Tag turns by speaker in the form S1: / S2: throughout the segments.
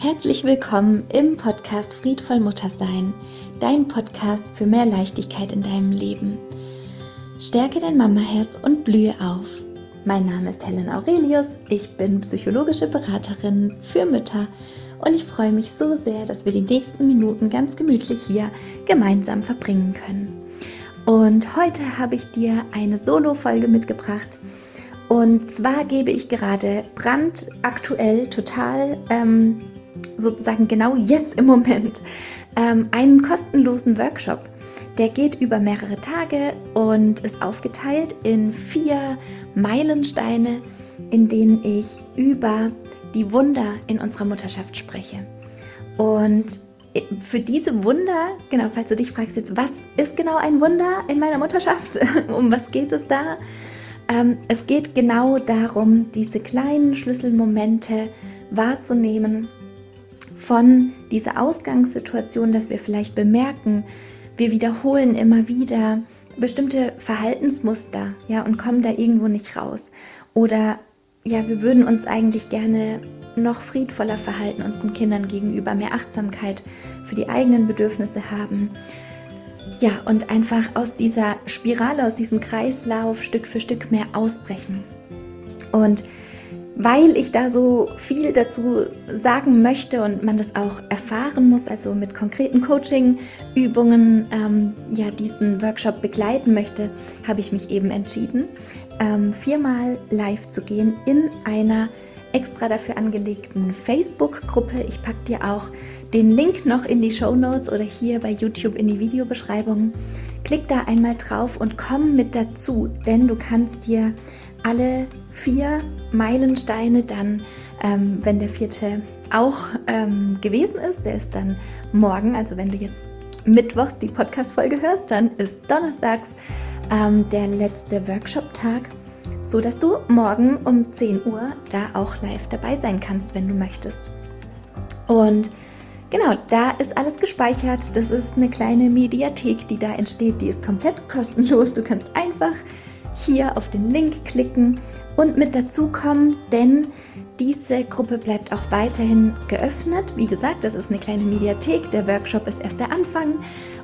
S1: Herzlich willkommen im Podcast Friedvoll Muttersein, dein Podcast für mehr Leichtigkeit in deinem Leben. Stärke dein Mamaherz und blühe auf. Mein Name ist Helen Aurelius, ich bin psychologische Beraterin für Mütter und ich freue mich so sehr, dass wir die nächsten Minuten ganz gemütlich hier gemeinsam verbringen können. Und heute habe ich dir eine Solo-Folge mitgebracht. Und zwar gebe ich gerade brandaktuell total ähm, sozusagen genau jetzt im Moment ähm, einen kostenlosen Workshop. Der geht über mehrere Tage und ist aufgeteilt in vier Meilensteine, in denen ich über die Wunder in unserer Mutterschaft spreche. Und für diese Wunder, genau, falls du dich fragst jetzt, was ist genau ein Wunder in meiner Mutterschaft? um was geht es da? Ähm, es geht genau darum, diese kleinen Schlüsselmomente wahrzunehmen von dieser Ausgangssituation, dass wir vielleicht bemerken, wir wiederholen immer wieder bestimmte Verhaltensmuster, ja, und kommen da irgendwo nicht raus. Oder ja, wir würden uns eigentlich gerne noch friedvoller verhalten unseren Kindern gegenüber, mehr Achtsamkeit für die eigenen Bedürfnisse haben. Ja, und einfach aus dieser Spirale, aus diesem Kreislauf Stück für Stück mehr ausbrechen. Und weil ich da so viel dazu sagen möchte und man das auch erfahren muss, also mit konkreten Coaching-Übungen ähm, ja diesen Workshop begleiten möchte, habe ich mich eben entschieden, ähm, viermal live zu gehen in einer extra dafür angelegten Facebook-Gruppe. Ich packe dir auch den Link noch in die Show Notes oder hier bei YouTube in die Videobeschreibung. Klick da einmal drauf und komm mit dazu, denn du kannst dir alle vier Meilensteine dann, ähm, wenn der vierte auch ähm, gewesen ist, der ist dann morgen, also wenn du jetzt mittwochs die Podcast-Folge hörst, dann ist donnerstags ähm, der letzte Workshop-Tag, so dass du morgen um 10 Uhr da auch live dabei sein kannst, wenn du möchtest. Und genau, da ist alles gespeichert. Das ist eine kleine Mediathek, die da entsteht. Die ist komplett kostenlos. Du kannst einfach hier auf den Link klicken und mit dazu kommen, denn diese Gruppe bleibt auch weiterhin geöffnet. Wie gesagt, das ist eine kleine Mediathek. Der Workshop ist erst der Anfang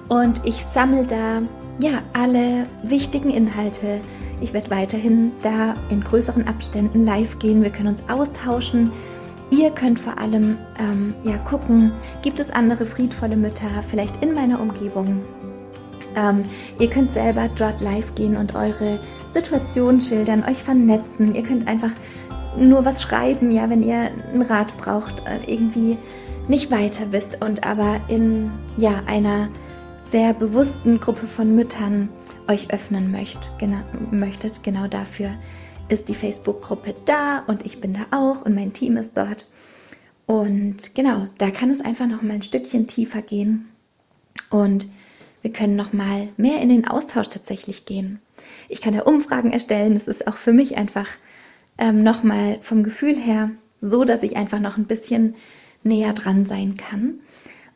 S1: und ich sammle da ja alle wichtigen Inhalte. Ich werde weiterhin da in größeren Abständen live gehen. Wir können uns austauschen. Ihr könnt vor allem ähm, ja gucken, gibt es andere friedvolle Mütter vielleicht in meiner Umgebung, ähm, ihr könnt selber dort live gehen und eure Situation schildern, euch vernetzen. Ihr könnt einfach nur was schreiben, ja, wenn ihr einen Rat braucht, äh, irgendwie nicht weiter wisst und aber in ja einer sehr bewussten Gruppe von Müttern euch öffnen möcht, genau, möchtet. Genau dafür ist die Facebook-Gruppe da und ich bin da auch und mein Team ist dort. Und genau, da kann es einfach noch mal ein Stückchen tiefer gehen. Und wir können noch mal mehr in den Austausch tatsächlich gehen. Ich kann ja Umfragen erstellen. Das ist auch für mich einfach ähm, noch mal vom Gefühl her so, dass ich einfach noch ein bisschen näher dran sein kann.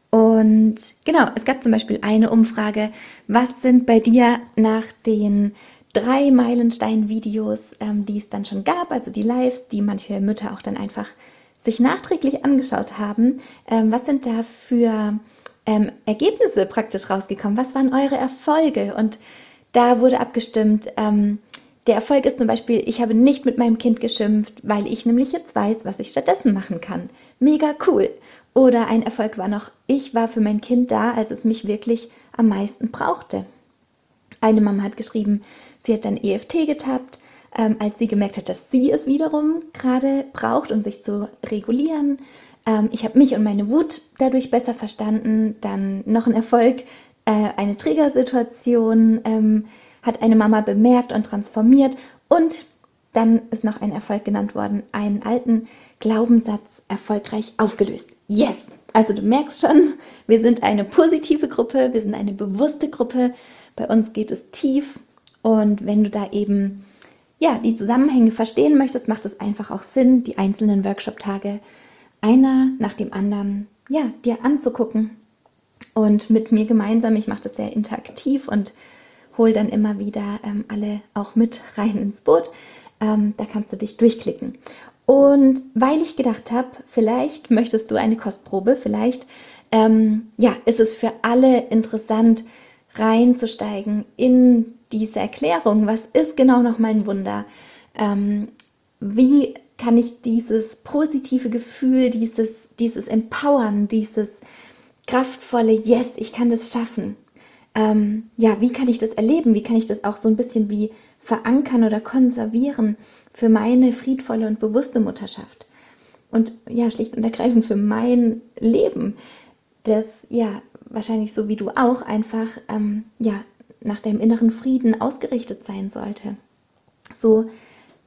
S1: Und genau, es gab zum Beispiel eine Umfrage, was sind bei dir nach den drei Meilenstein-Videos, ähm, die es dann schon gab, also die Lives, die manche Mütter auch dann einfach sich nachträglich angeschaut haben, ähm, was sind da für ähm, Ergebnisse praktisch rausgekommen. Was waren eure Erfolge? Und da wurde abgestimmt, ähm, der Erfolg ist zum Beispiel, ich habe nicht mit meinem Kind geschimpft, weil ich nämlich jetzt weiß, was ich stattdessen machen kann. Mega cool. Oder ein Erfolg war noch, ich war für mein Kind da, als es mich wirklich am meisten brauchte. Eine Mama hat geschrieben, sie hat dann EFT getappt, ähm, als sie gemerkt hat, dass sie es wiederum gerade braucht, um sich zu regulieren. Ähm, ich habe mich und meine Wut dadurch besser verstanden. Dann noch ein Erfolg, äh, eine Triggersituation ähm, hat eine Mama bemerkt und transformiert. Und dann ist noch ein Erfolg genannt worden, einen alten Glaubenssatz erfolgreich aufgelöst. Yes! Also du merkst schon, wir sind eine positive Gruppe, wir sind eine bewusste Gruppe. Bei uns geht es tief. Und wenn du da eben ja, die Zusammenhänge verstehen möchtest, macht es einfach auch Sinn, die einzelnen Workshop-Tage einer nach dem anderen, ja, dir anzugucken und mit mir gemeinsam, ich mache das sehr interaktiv und hole dann immer wieder ähm, alle auch mit rein ins Boot. Ähm, da kannst du dich durchklicken. Und weil ich gedacht habe, vielleicht möchtest du eine Kostprobe, vielleicht ähm, ja, ist es für alle interessant, reinzusteigen in diese Erklärung. Was ist genau nochmal ein Wunder? Ähm, wie kann ich dieses positive Gefühl, dieses, dieses Empowern, dieses kraftvolle Yes, ich kann das schaffen. Ähm, ja, wie kann ich das erleben? Wie kann ich das auch so ein bisschen wie verankern oder konservieren für meine friedvolle und bewusste Mutterschaft? Und ja, schlicht und ergreifend für mein Leben, das ja wahrscheinlich so wie du auch einfach ähm, ja nach deinem inneren Frieden ausgerichtet sein sollte. So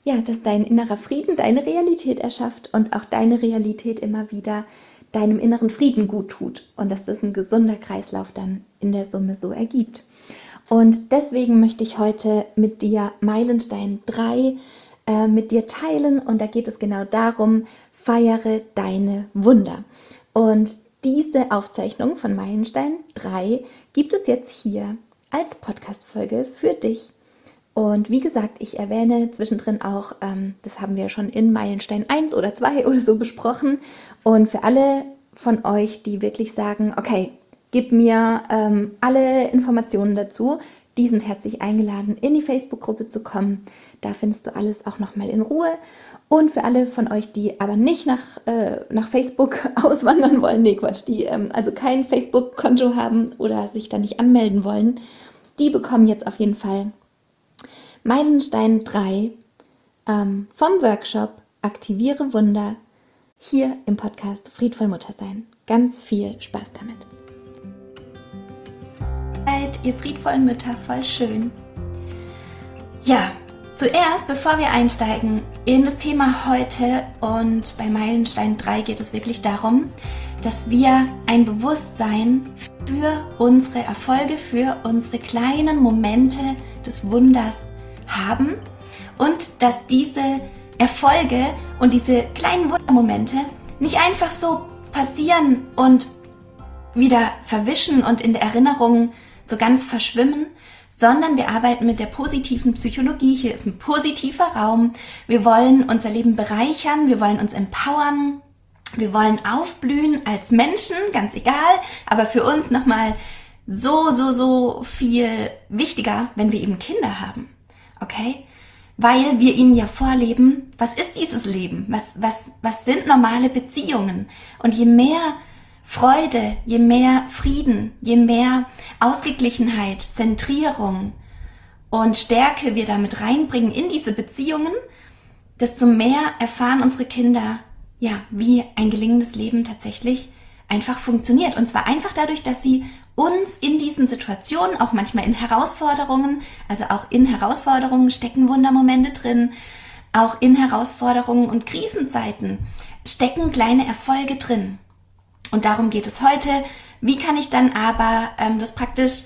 S1: ja, dass dein innerer Frieden deine Realität erschafft und auch deine Realität immer wieder deinem inneren Frieden gut tut und dass das ein gesunder Kreislauf dann in der Summe so ergibt. Und deswegen möchte ich heute mit dir Meilenstein 3 äh, mit dir teilen und da geht es genau darum, feiere deine Wunder. Und diese Aufzeichnung von Meilenstein 3 gibt es jetzt hier als Podcast-Folge für dich. Und wie gesagt, ich erwähne zwischendrin auch, ähm, das haben wir schon in Meilenstein 1 oder 2 oder so besprochen. Und für alle von euch, die wirklich sagen, okay, gib mir ähm, alle Informationen dazu, die sind herzlich eingeladen, in die Facebook-Gruppe zu kommen. Da findest du alles auch nochmal in Ruhe. Und für alle von euch, die aber nicht nach, äh, nach Facebook auswandern wollen, nee Quatsch, die ähm, also kein Facebook-Konto haben oder sich da nicht anmelden wollen, die bekommen jetzt auf jeden Fall Meilenstein 3 ähm, vom Workshop Aktiviere Wunder hier im Podcast Friedvoll Muttersein. Ganz viel Spaß damit. Seid ihr friedvollen Mütter voll schön? Ja, zuerst, bevor wir einsteigen in das Thema heute und bei Meilenstein 3 geht es wirklich darum, dass wir ein Bewusstsein für unsere Erfolge, für unsere kleinen Momente des Wunders haben und dass diese Erfolge und diese kleinen Wundermomente nicht einfach so passieren und wieder verwischen und in der Erinnerung so ganz verschwimmen, sondern wir arbeiten mit der positiven Psychologie. Hier ist ein positiver Raum. Wir wollen unser Leben bereichern, wir wollen uns empowern, wir wollen aufblühen als Menschen, ganz egal, aber für uns nochmal so, so, so viel wichtiger, wenn wir eben Kinder haben. Okay? Weil wir ihnen ja vorleben, was ist dieses Leben? Was, was, was sind normale Beziehungen? Und je mehr Freude, je mehr Frieden, je mehr Ausgeglichenheit, Zentrierung und Stärke wir damit reinbringen in diese Beziehungen, desto mehr erfahren unsere Kinder, ja, wie ein gelingendes Leben tatsächlich einfach funktioniert. Und zwar einfach dadurch, dass sie uns in diesen Situationen, auch manchmal in Herausforderungen, also auch in Herausforderungen stecken Wundermomente drin, auch in Herausforderungen und Krisenzeiten stecken kleine Erfolge drin. Und darum geht es heute. Wie kann ich dann aber ähm, das praktisch,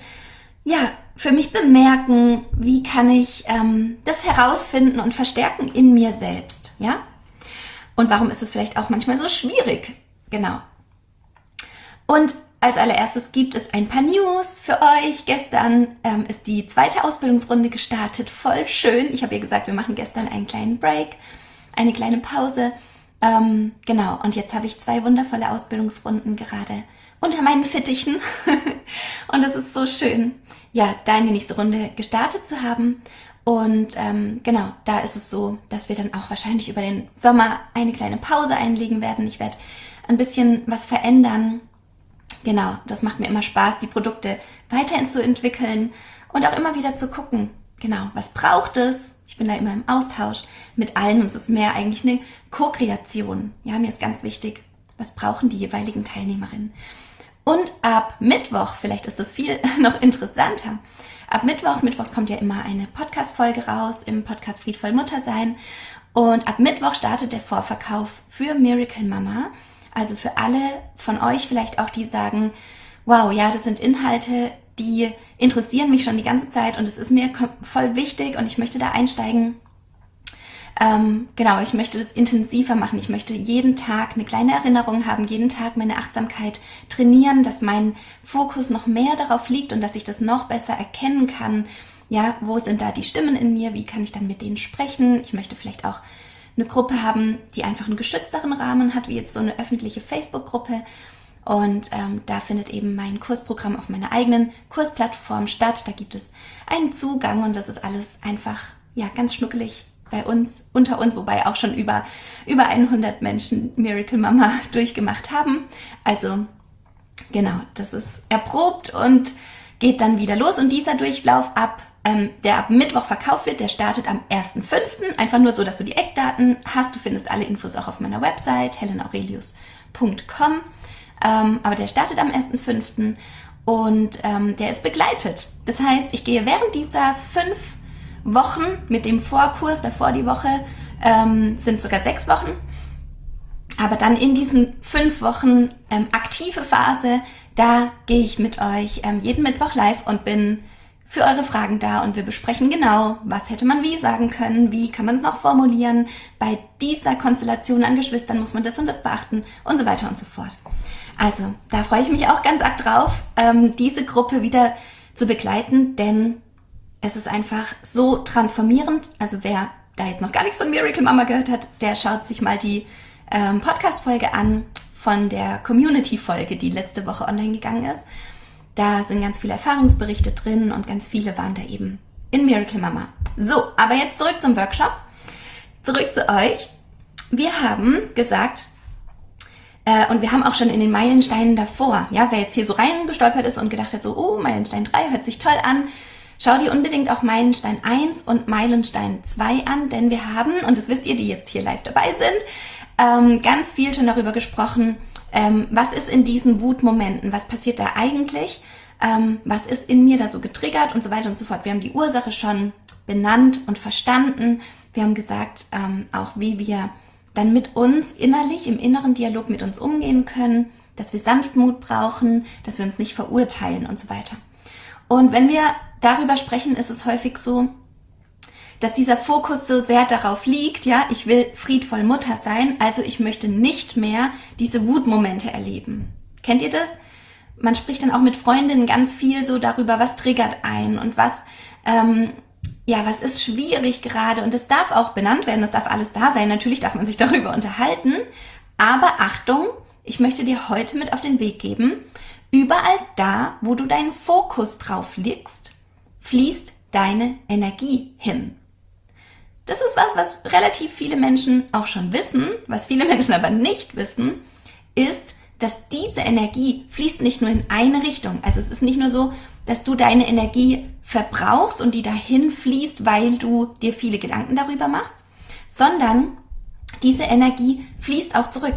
S1: ja, für mich bemerken? Wie kann ich ähm, das herausfinden und verstärken in mir selbst? Ja? Und warum ist es vielleicht auch manchmal so schwierig? Genau. Und als allererstes gibt es ein paar News für euch. Gestern ähm, ist die zweite Ausbildungsrunde gestartet. Voll schön. Ich habe ihr gesagt, wir machen gestern einen kleinen Break, eine kleine Pause. Ähm, genau, und jetzt habe ich zwei wundervolle Ausbildungsrunden gerade unter meinen Fittichen. und es ist so schön, ja, die nächste Runde gestartet zu haben. Und ähm, genau, da ist es so, dass wir dann auch wahrscheinlich über den Sommer eine kleine Pause einlegen werden. Ich werde ein bisschen was verändern genau, das macht mir immer Spaß, die Produkte weiterhin zu entwickeln und auch immer wieder zu gucken, genau, was braucht es? Ich bin da immer im Austausch mit allen und es ist mehr eigentlich eine Co-Kreation. Ja, mir ist ganz wichtig, was brauchen die jeweiligen Teilnehmerinnen? Und ab Mittwoch, vielleicht ist das viel noch interessanter, ab Mittwoch, Mittwochs kommt ja immer eine Podcast-Folge raus im Podcast Friedvoll Muttersein. Und ab Mittwoch startet der Vorverkauf für Miracle Mama. Also für alle von euch vielleicht auch, die sagen, wow, ja, das sind Inhalte, die interessieren mich schon die ganze Zeit und es ist mir voll wichtig und ich möchte da einsteigen. Ähm, genau, ich möchte das intensiver machen. Ich möchte jeden Tag eine kleine Erinnerung haben, jeden Tag meine Achtsamkeit trainieren, dass mein Fokus noch mehr darauf liegt und dass ich das noch besser erkennen kann. Ja, wo sind da die Stimmen in mir? Wie kann ich dann mit denen sprechen? Ich möchte vielleicht auch eine Gruppe haben, die einfach einen geschützteren Rahmen hat, wie jetzt so eine öffentliche Facebook-Gruppe. Und ähm, da findet eben mein Kursprogramm auf meiner eigenen Kursplattform statt. Da gibt es einen Zugang und das ist alles einfach ja ganz schnuckelig bei uns, unter uns, wobei auch schon über, über 100 Menschen Miracle Mama durchgemacht haben. Also genau, das ist erprobt und geht dann wieder los. Und dieser Durchlauf ab, ähm, der ab Mittwoch verkauft wird, der startet am 1.5. Einfach nur so, dass du die Eckdaten hast. Du findest alle Infos auch auf meiner Website helenaurelius.com. Ähm, aber der startet am 1.5. und ähm, der ist begleitet. Das heißt, ich gehe während dieser fünf Wochen mit dem Vorkurs, davor die Woche, ähm, sind sogar sechs Wochen. Aber dann in diesen fünf Wochen ähm, aktive Phase, da gehe ich mit euch ähm, jeden Mittwoch live und bin für eure Fragen da und wir besprechen genau, was hätte man wie sagen können, wie kann man es noch formulieren, bei dieser Konstellation an Geschwistern muss man das und das beachten und so weiter und so fort. Also, da freue ich mich auch ganz arg drauf, ähm, diese Gruppe wieder zu begleiten, denn es ist einfach so transformierend. Also wer da jetzt noch gar nichts von Miracle Mama gehört hat, der schaut sich mal die ähm, Podcast-Folge an von der Community-Folge, die letzte Woche online gegangen ist. Da sind ganz viele Erfahrungsberichte drin und ganz viele waren da eben in Miracle Mama. So, aber jetzt zurück zum Workshop. Zurück zu euch. Wir haben gesagt, äh, und wir haben auch schon in den Meilensteinen davor, ja, wer jetzt hier so reingestolpert ist und gedacht hat, so, oh, Meilenstein 3 hört sich toll an, schau dir unbedingt auch Meilenstein 1 und Meilenstein 2 an, denn wir haben, und das wisst ihr, die jetzt hier live dabei sind, ähm, ganz viel schon darüber gesprochen, ähm, was ist in diesen Wutmomenten, was passiert da eigentlich, ähm, was ist in mir da so getriggert und so weiter und so fort. Wir haben die Ursache schon benannt und verstanden. Wir haben gesagt, ähm, auch wie wir dann mit uns innerlich, im inneren Dialog mit uns umgehen können, dass wir Sanftmut brauchen, dass wir uns nicht verurteilen und so weiter. Und wenn wir darüber sprechen, ist es häufig so, dass dieser Fokus so sehr darauf liegt, ja, ich will friedvoll Mutter sein, also ich möchte nicht mehr diese Wutmomente erleben. Kennt ihr das? Man spricht dann auch mit Freundinnen ganz viel so darüber, was triggert ein und was ähm, ja, was ist schwierig gerade und es darf auch benannt werden, es darf alles da sein. Natürlich darf man sich darüber unterhalten, aber Achtung, ich möchte dir heute mit auf den Weg geben, überall da, wo du deinen Fokus drauf legst, fließt deine Energie hin. Das ist was, was relativ viele Menschen auch schon wissen, was viele Menschen aber nicht wissen, ist, dass diese Energie fließt nicht nur in eine Richtung. Also es ist nicht nur so, dass du deine Energie verbrauchst und die dahin fließt, weil du dir viele Gedanken darüber machst, sondern diese Energie fließt auch zurück.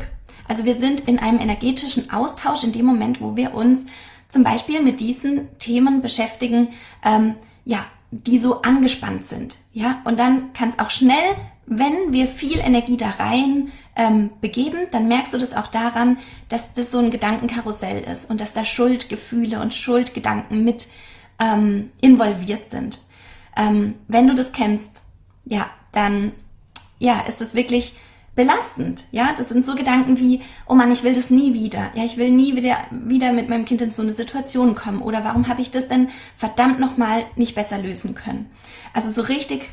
S1: Also wir sind in einem energetischen Austausch in dem Moment, wo wir uns zum Beispiel mit diesen Themen beschäftigen, ähm, ja, die so angespannt sind. Ja, und dann kann es auch schnell, wenn wir viel Energie da rein ähm, begeben, dann merkst du das auch daran, dass das so ein Gedankenkarussell ist und dass da Schuldgefühle und Schuldgedanken mit ähm, involviert sind. Ähm, wenn du das kennst, ja, dann ja, ist es wirklich belastend. Ja, das sind so Gedanken wie, oh Mann, ich will das nie wieder. Ja, ich will nie wieder, wieder mit meinem Kind in so eine Situation kommen. Oder warum habe ich das denn verdammt nochmal nicht besser lösen können? Also so richtig,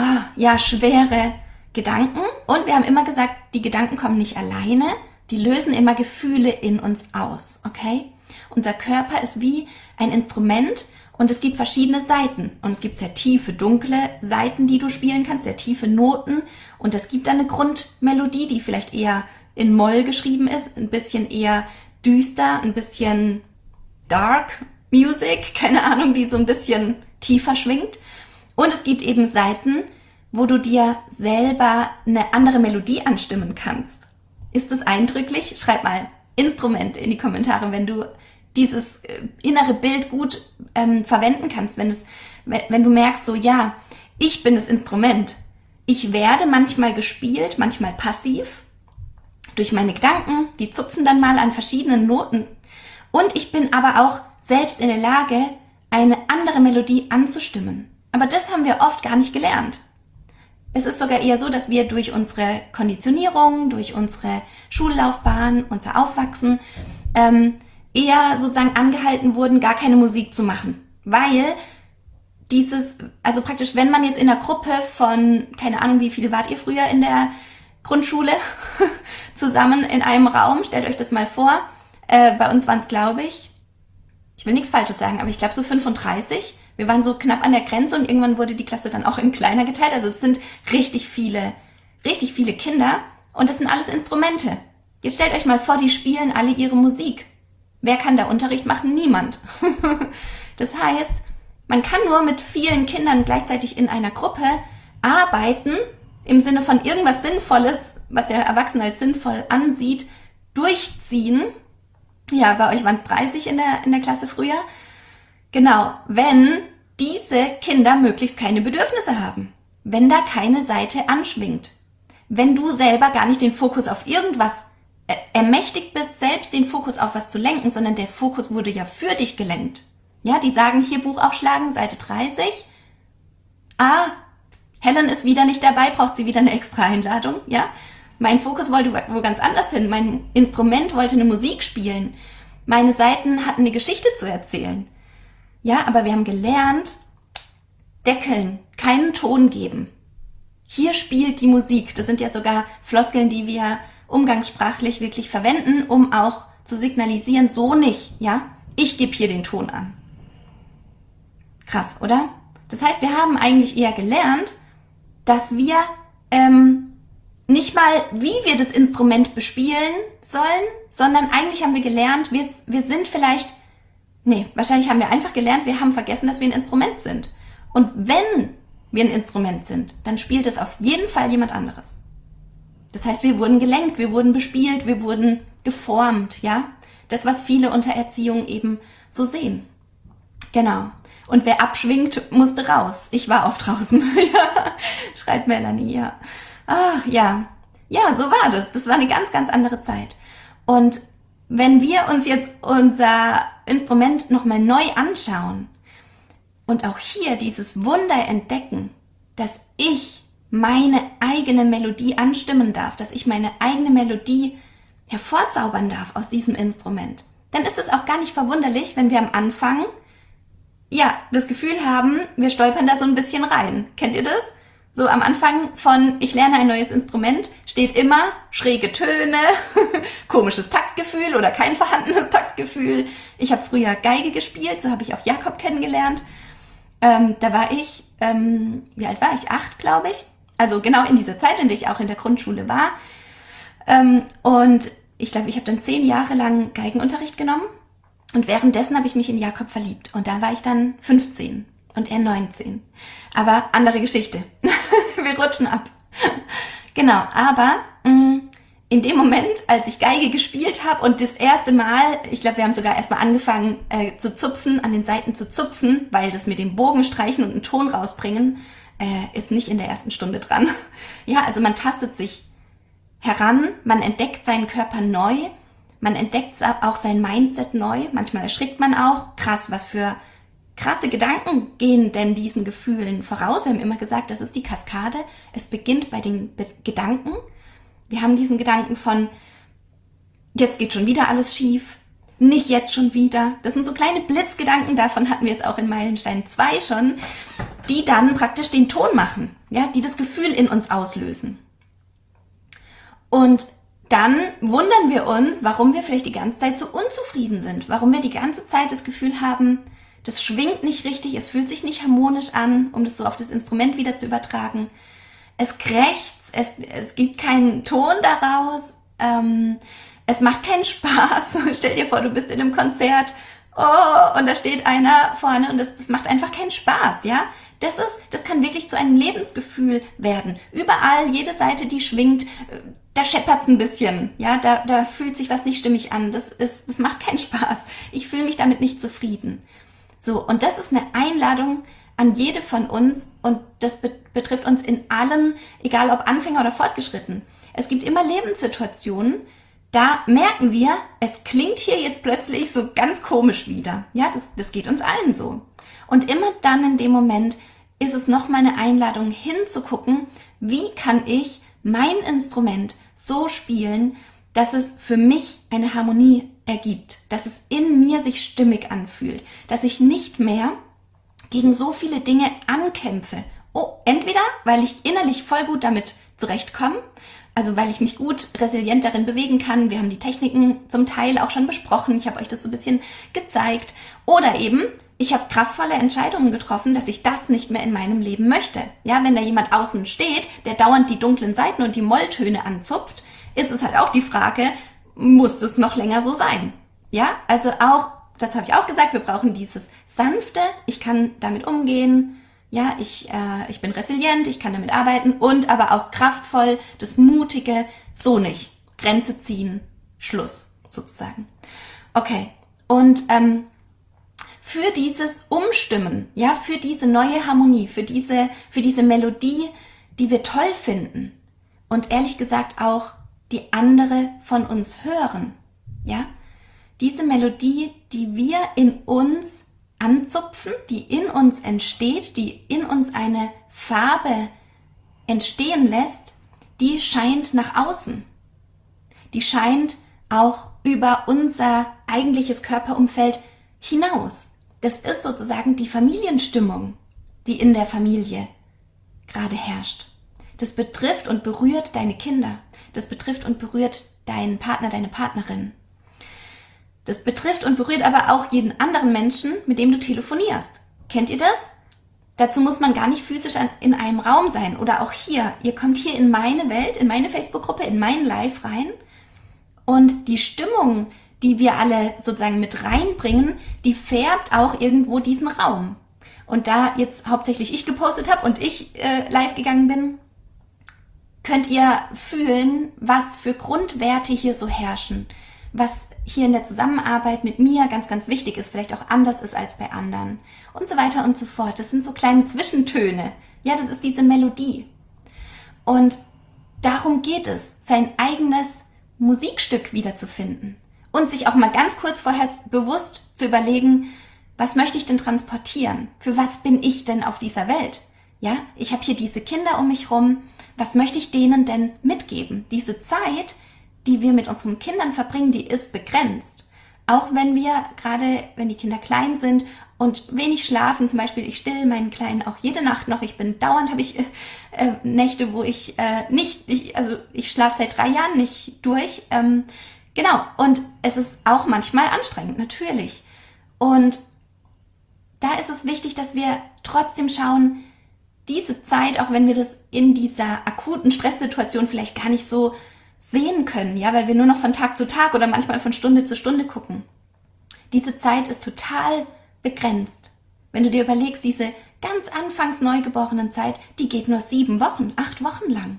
S1: oh, ja, schwere Gedanken. Und wir haben immer gesagt, die Gedanken kommen nicht alleine. Die lösen immer Gefühle in uns aus. Okay? Unser Körper ist wie ein Instrument und es gibt verschiedene Seiten. Und es gibt sehr tiefe, dunkle Seiten, die du spielen kannst, sehr tiefe Noten. Und es gibt eine Grundmelodie, die vielleicht eher in Moll geschrieben ist, ein bisschen eher düster, ein bisschen dark Music, keine Ahnung, die so ein bisschen tiefer schwingt. Und es gibt eben Seiten, wo du dir selber eine andere Melodie anstimmen kannst. Ist es eindrücklich? Schreib mal Instrument in die Kommentare, wenn du dieses äh, innere Bild gut ähm, verwenden kannst, wenn, es, wenn du merkst, so ja, ich bin das Instrument. Ich werde manchmal gespielt, manchmal passiv durch meine Gedanken, die zupfen dann mal an verschiedenen Noten. Und ich bin aber auch selbst in der Lage, eine andere Melodie anzustimmen. Aber das haben wir oft gar nicht gelernt. Es ist sogar eher so, dass wir durch unsere Konditionierung, durch unsere Schullaufbahn, unser Aufwachsen ähm, eher sozusagen angehalten wurden, gar keine Musik zu machen. Weil dieses, also praktisch, wenn man jetzt in einer Gruppe von, keine Ahnung, wie viele wart ihr früher in der Grundschule zusammen in einem Raum, stellt euch das mal vor. Äh, bei uns waren es, glaube ich, ich will nichts Falsches sagen, aber ich glaube so 35. Wir waren so knapp an der Grenze und irgendwann wurde die Klasse dann auch in kleiner geteilt. Also es sind richtig viele, richtig viele Kinder und das sind alles Instrumente. Jetzt stellt euch mal vor, die spielen alle ihre Musik. Wer kann da Unterricht machen? Niemand. das heißt, man kann nur mit vielen Kindern gleichzeitig in einer Gruppe arbeiten, im Sinne von irgendwas Sinnvolles, was der Erwachsene als sinnvoll ansieht, durchziehen. Ja, bei euch waren es 30 in der, in der Klasse früher. Genau, wenn diese Kinder möglichst keine Bedürfnisse haben. Wenn da keine Seite anschwingt. Wenn du selber gar nicht den Fokus auf irgendwas ermächtigt bist, selbst den Fokus auf was zu lenken, sondern der Fokus wurde ja für dich gelenkt. Ja, die sagen hier Buch aufschlagen, Seite 30. Ah, Helen ist wieder nicht dabei, braucht sie wieder eine extra Einladung, ja? Mein Fokus wollte wo ganz anders hin. Mein Instrument wollte eine Musik spielen. Meine Seiten hatten eine Geschichte zu erzählen. Ja, aber wir haben gelernt, deckeln, keinen Ton geben. Hier spielt die Musik. Das sind ja sogar Floskeln, die wir umgangssprachlich wirklich verwenden, um auch zu signalisieren, so nicht, ja? Ich gebe hier den Ton an. Krass, oder? Das heißt, wir haben eigentlich eher gelernt, dass wir ähm, nicht mal, wie wir das Instrument bespielen sollen, sondern eigentlich haben wir gelernt, wir, wir sind vielleicht, nee, wahrscheinlich haben wir einfach gelernt, wir haben vergessen, dass wir ein Instrument sind. Und wenn wir ein Instrument sind, dann spielt es auf jeden Fall jemand anderes. Das heißt, wir wurden gelenkt, wir wurden bespielt, wir wurden geformt, ja? Das, was viele unter Erziehung eben so sehen. Genau. Und wer abschwingt, musste raus. Ich war oft draußen. schreibt Melanie, ja. Ach, ja. Ja, so war das. Das war eine ganz, ganz andere Zeit. Und wenn wir uns jetzt unser Instrument nochmal neu anschauen und auch hier dieses Wunder entdecken, dass ich meine eigene Melodie anstimmen darf, dass ich meine eigene Melodie hervorzaubern darf aus diesem Instrument, dann ist es auch gar nicht verwunderlich, wenn wir am Anfang ja, das Gefühl haben, wir stolpern da so ein bisschen rein. Kennt ihr das? So am Anfang von Ich lerne ein neues Instrument steht immer schräge Töne, komisches Taktgefühl oder kein vorhandenes Taktgefühl. Ich habe früher Geige gespielt, so habe ich auch Jakob kennengelernt. Ähm, da war ich, ähm, wie alt war ich? Acht, glaube ich. Also genau in dieser Zeit, in der ich auch in der Grundschule war. Ähm, und ich glaube, ich habe dann zehn Jahre lang Geigenunterricht genommen. Und währenddessen habe ich mich in Jakob verliebt. Und da war ich dann 15 und er 19. Aber andere Geschichte. Wir rutschen ab. genau, aber mm, in dem Moment, als ich Geige gespielt habe und das erste Mal, ich glaube, wir haben sogar erstmal angefangen äh, zu zupfen, an den Seiten zu zupfen, weil das mit dem Bogen streichen und einen Ton rausbringen, äh, ist nicht in der ersten Stunde dran. Ja, also man tastet sich heran, man entdeckt seinen Körper neu man entdeckt auch sein Mindset neu. Manchmal erschrickt man auch. Krass, was für krasse Gedanken gehen denn diesen Gefühlen voraus? Wir haben immer gesagt, das ist die Kaskade. Es beginnt bei den Be Gedanken. Wir haben diesen Gedanken von, jetzt geht schon wieder alles schief. Nicht jetzt schon wieder. Das sind so kleine Blitzgedanken, davon hatten wir jetzt auch in Meilenstein 2 schon, die dann praktisch den Ton machen, ja, die das Gefühl in uns auslösen. Und dann wundern wir uns, warum wir vielleicht die ganze Zeit so unzufrieden sind, warum wir die ganze Zeit das Gefühl haben, das schwingt nicht richtig, es fühlt sich nicht harmonisch an, um das so auf das Instrument wieder zu übertragen. Es krächzt, es, es gibt keinen Ton daraus, ähm, es macht keinen Spaß. Stell dir vor, du bist in einem Konzert, oh, und da steht einer vorne und das, das macht einfach keinen Spaß, ja? Das ist, das kann wirklich zu einem Lebensgefühl werden. Überall, jede Seite, die schwingt, äh, da scheppert's ein bisschen, ja, da, da fühlt sich was nicht stimmig an. Das ist, das macht keinen Spaß. Ich fühle mich damit nicht zufrieden. So, und das ist eine Einladung an jede von uns und das be betrifft uns in allen, egal ob Anfänger oder fortgeschritten. Es gibt immer Lebenssituationen, da merken wir, es klingt hier jetzt plötzlich so ganz komisch wieder. Ja, das, das geht uns allen so. Und immer dann in dem Moment ist es nochmal eine Einladung hinzugucken, wie kann ich mein Instrument so spielen, dass es für mich eine Harmonie ergibt, dass es in mir sich stimmig anfühlt, dass ich nicht mehr
S2: gegen so viele Dinge ankämpfe. Oh, entweder weil ich innerlich voll gut damit zurechtkomme, also weil ich mich gut resilient darin bewegen kann. Wir haben die Techniken zum Teil auch schon besprochen. Ich habe euch das so ein bisschen gezeigt. Oder eben, ich habe kraftvolle Entscheidungen getroffen, dass ich das nicht mehr in meinem Leben möchte. Ja, wenn da jemand außen steht, der dauernd die dunklen Seiten und die Molltöne anzupft, ist es halt auch die Frage, muss es noch länger so sein? Ja, also auch, das habe ich auch gesagt, wir brauchen dieses sanfte, ich kann damit umgehen, ja, ich, äh, ich bin resilient, ich kann damit arbeiten und aber auch kraftvoll, das mutige, so nicht. Grenze ziehen, Schluss sozusagen. Okay, und ähm, für dieses Umstimmen, ja, für diese neue Harmonie, für diese, für diese Melodie, die wir toll finden und ehrlich gesagt auch die andere von uns hören, ja, diese Melodie, die wir in uns anzupfen, die in uns entsteht, die in uns eine Farbe entstehen lässt, die scheint nach außen. Die scheint auch über unser eigentliches Körperumfeld hinaus. Das ist sozusagen die Familienstimmung, die in der Familie gerade herrscht. Das betrifft und berührt deine Kinder. Das betrifft und berührt deinen Partner, deine Partnerin. Das betrifft und berührt aber auch jeden anderen Menschen, mit dem du telefonierst. Kennt ihr das? Dazu muss man gar nicht physisch in einem Raum sein oder auch hier. Ihr kommt hier in meine Welt, in meine Facebook-Gruppe, in mein Live rein und die Stimmung, die wir alle sozusagen mit reinbringen, die färbt auch irgendwo diesen Raum. Und da jetzt hauptsächlich ich gepostet habe und ich äh, live gegangen bin, könnt ihr fühlen, was für Grundwerte hier so herrschen, was hier in der Zusammenarbeit mit mir ganz, ganz wichtig ist, vielleicht auch anders ist als bei anderen und so weiter und so fort. Das sind so kleine Zwischentöne. Ja, das ist diese Melodie. Und darum geht es, sein eigenes Musikstück wiederzufinden und sich auch mal ganz kurz vorher bewusst zu überlegen, was möchte ich denn transportieren? Für was bin ich denn auf dieser Welt? Ja, ich habe hier diese Kinder um mich rum. Was möchte ich denen denn mitgeben? Diese Zeit, die wir mit unseren Kindern verbringen, die ist begrenzt. Auch wenn wir gerade, wenn die Kinder klein sind und wenig schlafen, zum Beispiel ich still meinen Kleinen auch jede Nacht noch, ich bin dauernd, habe ich äh, äh, Nächte, wo ich äh, nicht, ich, also ich schlafe seit drei Jahren nicht durch. Ähm, genau, und es ist auch manchmal anstrengend, natürlich. Und da ist es wichtig, dass wir trotzdem schauen, diese Zeit, auch wenn wir das in dieser akuten Stresssituation vielleicht gar nicht so sehen können, ja, weil wir nur noch von Tag zu Tag oder manchmal von Stunde zu Stunde gucken. Diese Zeit ist total begrenzt. Wenn du dir überlegst, diese ganz anfangs neugeborenen Zeit, die geht nur sieben Wochen, acht Wochen lang.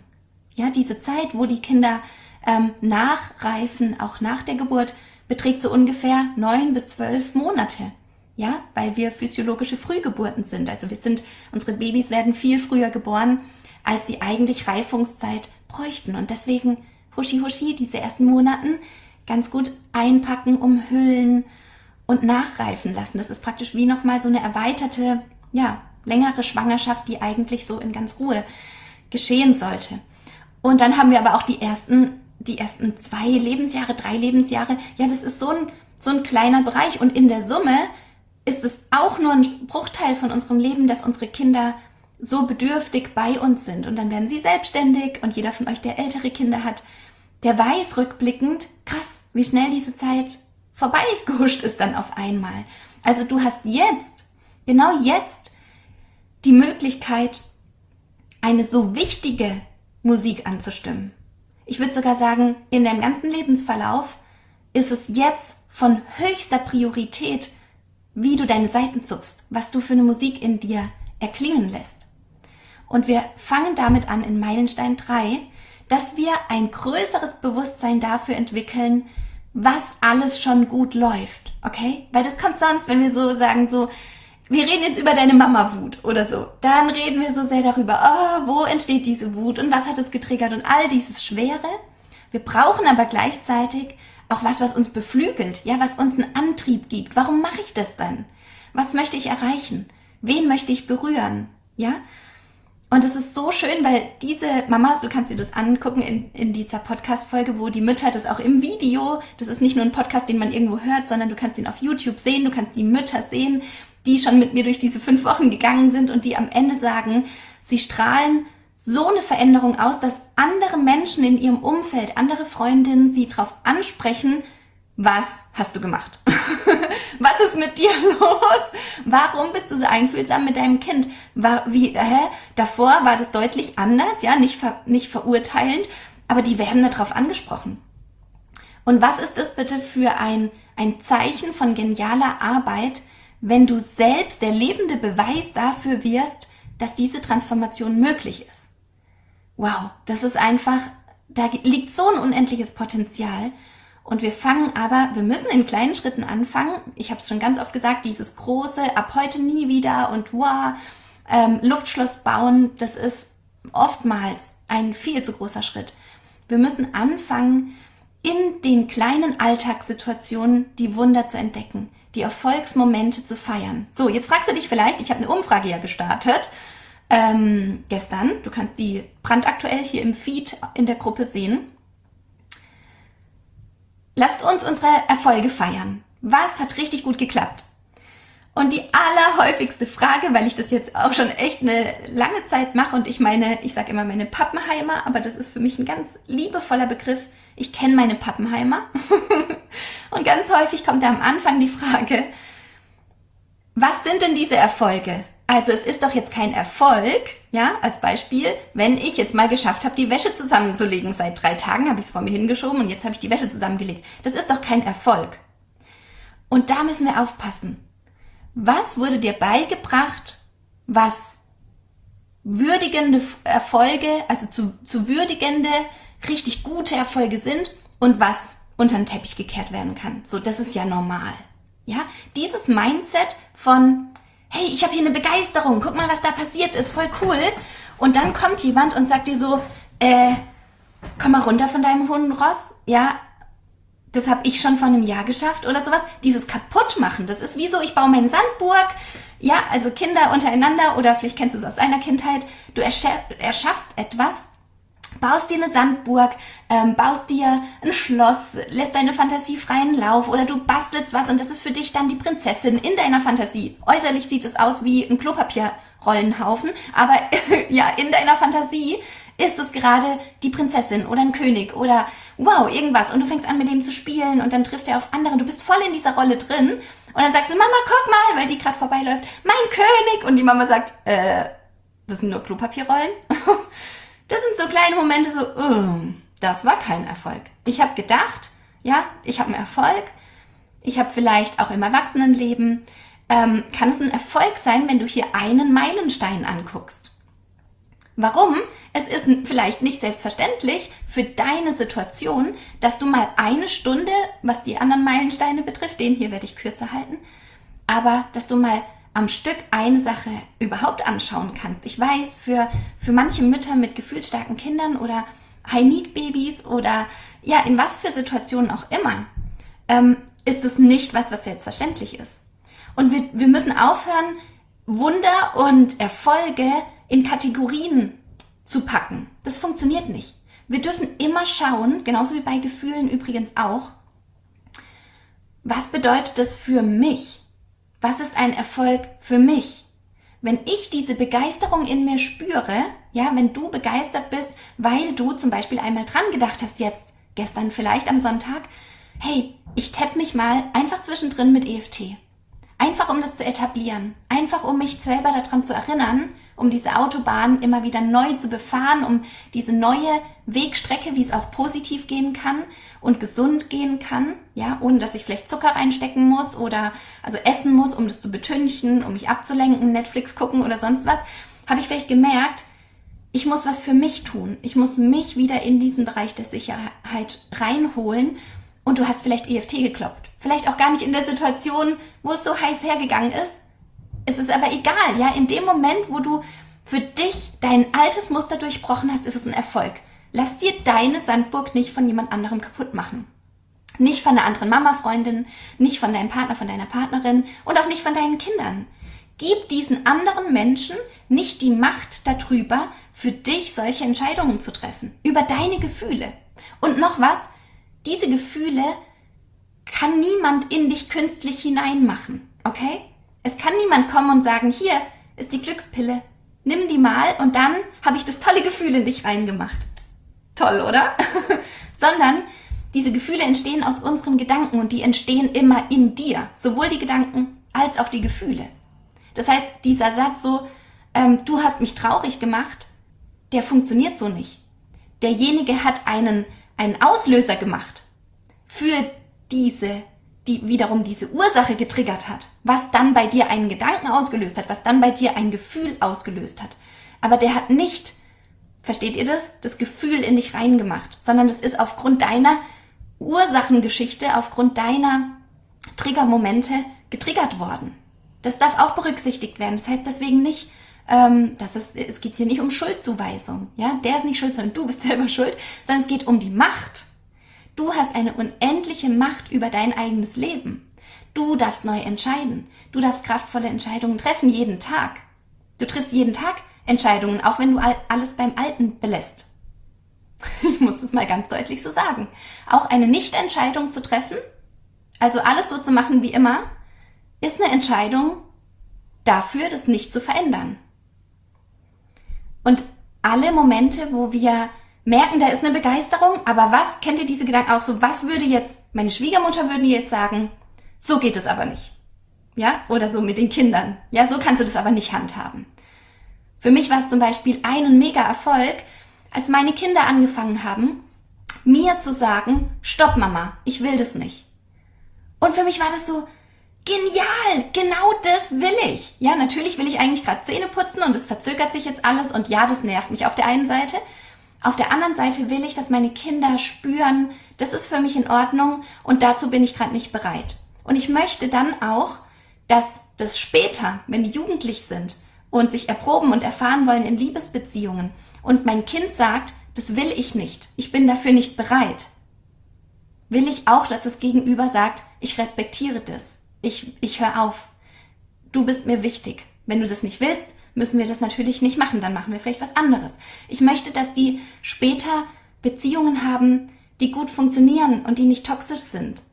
S2: Ja, diese Zeit, wo die Kinder ähm, nachreifen, auch nach der Geburt, beträgt so ungefähr neun bis zwölf Monate. Ja, weil wir physiologische Frühgeburten sind. Also wir sind, unsere Babys werden viel früher geboren, als sie eigentlich Reifungszeit bräuchten. Und deswegen Huschi Huschi, diese ersten Monaten, ganz gut einpacken, umhüllen und nachreifen lassen. Das ist praktisch wie nochmal so eine erweiterte, ja, längere Schwangerschaft, die eigentlich so in ganz Ruhe geschehen sollte. Und dann haben wir aber auch die ersten, die ersten zwei Lebensjahre, drei Lebensjahre. Ja, das ist so ein, so ein kleiner Bereich. Und in der Summe ist es auch nur ein Bruchteil von unserem Leben, dass unsere Kinder so bedürftig bei uns sind. Und dann werden sie selbstständig und jeder von euch, der ältere Kinder hat, der weiß rückblickend, krass, wie schnell diese Zeit vorbeigehuscht ist dann auf einmal. Also du hast jetzt, genau jetzt, die Möglichkeit, eine so wichtige Musik anzustimmen. Ich würde sogar sagen, in deinem ganzen Lebensverlauf ist es jetzt von höchster Priorität, wie du deine Seiten zupfst, was du für eine Musik in dir erklingen lässt. Und wir fangen damit an in Meilenstein 3, dass wir ein größeres Bewusstsein dafür entwickeln, was alles schon gut läuft, okay? Weil das kommt sonst, wenn wir so sagen, so, wir reden jetzt über deine Mama-Wut oder so. Dann reden wir so sehr darüber, oh, wo entsteht diese Wut und was hat es getriggert und all dieses Schwere. Wir brauchen aber gleichzeitig auch was, was uns beflügelt, ja, was uns einen Antrieb gibt. Warum mache ich das dann? Was möchte ich erreichen? Wen möchte ich berühren? Ja? Und es ist so schön, weil diese Mamas, du kannst dir das angucken in, in dieser Podcast-Folge, wo die Mütter das auch im Video, das ist nicht nur ein Podcast, den man irgendwo hört, sondern du kannst ihn auf YouTube sehen, du kannst die Mütter sehen, die schon mit mir durch diese fünf Wochen gegangen sind und die am Ende sagen, sie strahlen so eine Veränderung aus, dass andere Menschen in ihrem Umfeld, andere Freundinnen sie darauf ansprechen, was hast du gemacht? was ist mit dir los? Warum bist du so einfühlsam mit deinem Kind? War, wie, hä? Davor war das deutlich anders, ja, nicht, ver, nicht verurteilend, aber die werden darauf angesprochen. Und was ist das bitte für ein, ein Zeichen von genialer Arbeit, wenn du selbst der lebende Beweis dafür wirst, dass diese Transformation möglich ist? Wow, das ist einfach, da liegt so ein unendliches Potenzial. Und wir fangen aber, wir müssen in kleinen Schritten anfangen. Ich habe es schon ganz oft gesagt, dieses große, ab heute nie wieder und wow, ähm, Luftschloss bauen, das ist oftmals ein viel zu großer Schritt. Wir müssen anfangen, in den kleinen Alltagssituationen die Wunder zu entdecken, die Erfolgsmomente zu feiern. So, jetzt fragst du dich vielleicht, ich habe eine Umfrage ja gestartet ähm, gestern. Du kannst die brandaktuell hier im Feed in der Gruppe sehen. Lasst uns unsere Erfolge feiern. Was hat richtig gut geklappt? Und die allerhäufigste Frage, weil ich das jetzt auch schon echt eine lange Zeit mache und ich meine, ich sage immer meine Pappenheimer, aber das ist für mich ein ganz liebevoller Begriff. Ich kenne meine Pappenheimer. und ganz häufig kommt da am Anfang die Frage, was sind denn diese Erfolge? Also es ist doch jetzt kein Erfolg, ja, als Beispiel, wenn ich jetzt mal geschafft habe, die Wäsche zusammenzulegen. Seit drei Tagen habe ich es vor mir hingeschoben und jetzt habe ich die Wäsche zusammengelegt. Das ist doch kein Erfolg. Und da müssen wir aufpassen. Was wurde dir beigebracht, was würdigende Erfolge, also zu, zu würdigende, richtig gute Erfolge sind und was unter den Teppich gekehrt werden kann. So, das ist ja normal. Ja, dieses Mindset von hey, ich habe hier eine Begeisterung, guck mal, was da passiert ist, voll cool. Und dann kommt jemand und sagt dir so, äh, komm mal runter von deinem hohen Ross, ja, das habe ich schon vor einem Jahr geschafft oder sowas. Dieses Kaputtmachen, das ist wie so, ich baue meine Sandburg, ja, also Kinder untereinander oder vielleicht kennst du es aus deiner Kindheit, du erschaffst etwas baust dir eine Sandburg, ähm, baust dir ein Schloss, lässt deine Fantasie freien Lauf oder du bastelst was und das ist für dich dann die Prinzessin in deiner Fantasie. Äußerlich sieht es aus wie ein Klopapierrollenhaufen, aber ja, in deiner Fantasie ist es gerade die Prinzessin oder ein König oder wow, irgendwas und du fängst an mit dem zu spielen und dann trifft er auf andere, du bist voll in dieser Rolle drin und dann sagst du, Mama, guck mal, weil die gerade vorbeiläuft, mein König und die Mama sagt, äh, das sind nur Klopapierrollen. Das sind so kleine Momente, so, oh, das war kein Erfolg. Ich habe gedacht, ja, ich habe einen Erfolg. Ich habe vielleicht auch im Erwachsenenleben, ähm, kann es ein Erfolg sein, wenn du hier einen Meilenstein anguckst. Warum? Es ist vielleicht nicht selbstverständlich für deine Situation, dass du mal eine Stunde, was die anderen Meilensteine betrifft, den hier werde ich kürzer halten, aber dass du mal am Stück eine Sache überhaupt anschauen kannst. Ich weiß, für, für manche Mütter mit gefühlsstarken Kindern oder High-Need-Babys oder ja, in was für Situationen auch immer, ähm, ist es nicht was, was selbstverständlich ist. Und wir, wir müssen aufhören, Wunder und Erfolge in Kategorien zu packen. Das funktioniert nicht. Wir dürfen immer schauen, genauso wie bei Gefühlen übrigens auch, was bedeutet das für mich? Was ist ein Erfolg für mich? Wenn ich diese Begeisterung in mir spüre, ja, wenn du begeistert bist, weil du zum Beispiel einmal dran gedacht hast jetzt, gestern vielleicht am Sonntag, hey, ich tapp mich mal einfach zwischendrin mit EFT. Einfach um das zu etablieren. Einfach um mich selber daran zu erinnern, um diese Autobahn immer wieder neu zu befahren, um diese neue Wegstrecke, wie es auch positiv gehen kann und gesund gehen kann, ja, ohne dass ich vielleicht Zucker reinstecken muss oder also essen muss, um das zu betünchen, um mich abzulenken, Netflix gucken oder sonst was, habe ich vielleicht gemerkt, ich muss was für mich tun. Ich muss mich wieder in diesen Bereich der Sicherheit reinholen und du hast vielleicht EFT geklopft. Vielleicht auch gar nicht in der Situation, wo es so heiß hergegangen ist. Es ist aber egal, ja. In dem Moment, wo du für dich dein altes Muster durchbrochen hast, ist es ein Erfolg. Lass dir deine Sandburg nicht von jemand anderem kaputt machen. Nicht von einer anderen Mama-Freundin, nicht von deinem Partner, von deiner Partnerin und auch nicht von deinen Kindern. Gib diesen anderen Menschen nicht die Macht darüber, für dich solche Entscheidungen zu treffen. Über deine Gefühle. Und noch was, diese Gefühle kann niemand in dich künstlich hineinmachen. Okay? Es kann niemand kommen und sagen, hier ist die Glückspille, nimm die mal und dann habe ich das tolle Gefühl in dich reingemacht. Toll, oder? Sondern diese Gefühle entstehen aus unseren Gedanken und die entstehen immer in dir, sowohl die Gedanken als auch die Gefühle. Das heißt, dieser Satz so, ähm, du hast mich traurig gemacht, der funktioniert so nicht. Derjenige hat einen, einen Auslöser gemacht für diese, die wiederum diese Ursache getriggert hat, was dann bei dir einen Gedanken ausgelöst hat, was dann bei dir ein Gefühl ausgelöst hat. Aber der hat nicht, versteht ihr das, das Gefühl in dich reingemacht, sondern das ist aufgrund deiner Ursachengeschichte, aufgrund deiner Triggermomente getriggert worden. Das darf auch berücksichtigt werden. Das heißt deswegen nicht, ähm, dass es, es geht hier nicht um Schuldzuweisung. Ja, der ist nicht schuld, sondern du bist selber schuld, sondern es geht um die Macht. Du hast eine unendliche Macht über dein eigenes Leben. Du darfst neu entscheiden. Du darfst kraftvolle Entscheidungen treffen jeden Tag. Du triffst jeden Tag Entscheidungen, auch wenn du alles beim Alten belässt. Ich muss es mal ganz deutlich so sagen. Auch eine Nichtentscheidung zu treffen, also alles so zu machen wie immer, ist eine Entscheidung dafür, das nicht zu verändern. Und alle Momente, wo wir merken, da ist eine Begeisterung, aber was, kennt ihr diese Gedanken auch so, was würde jetzt, meine Schwiegermutter würde jetzt sagen, so geht es aber nicht. Ja, oder so mit den Kindern. Ja, so kannst du das aber nicht handhaben. Für mich war es zum Beispiel ein mega Erfolg, als meine Kinder angefangen haben, mir zu sagen, stopp Mama, ich will das nicht. Und für mich war das so, Genial, genau das will ich. Ja, natürlich will ich eigentlich gerade Zähne putzen und es verzögert sich jetzt alles und ja, das nervt mich auf der einen Seite. Auf der anderen Seite will ich, dass meine Kinder spüren, das ist für mich in Ordnung und dazu bin ich gerade nicht bereit. Und ich möchte dann auch, dass das später, wenn die jugendlich sind und sich erproben und erfahren wollen in Liebesbeziehungen und mein Kind sagt, das will ich nicht, ich bin dafür nicht bereit, will ich auch, dass das Gegenüber sagt, ich respektiere das ich, ich höre auf. Du bist mir wichtig. Wenn du das nicht willst, müssen wir das natürlich nicht machen. Dann machen wir vielleicht was anderes. Ich möchte, dass die später Beziehungen haben, die gut funktionieren und die nicht toxisch sind.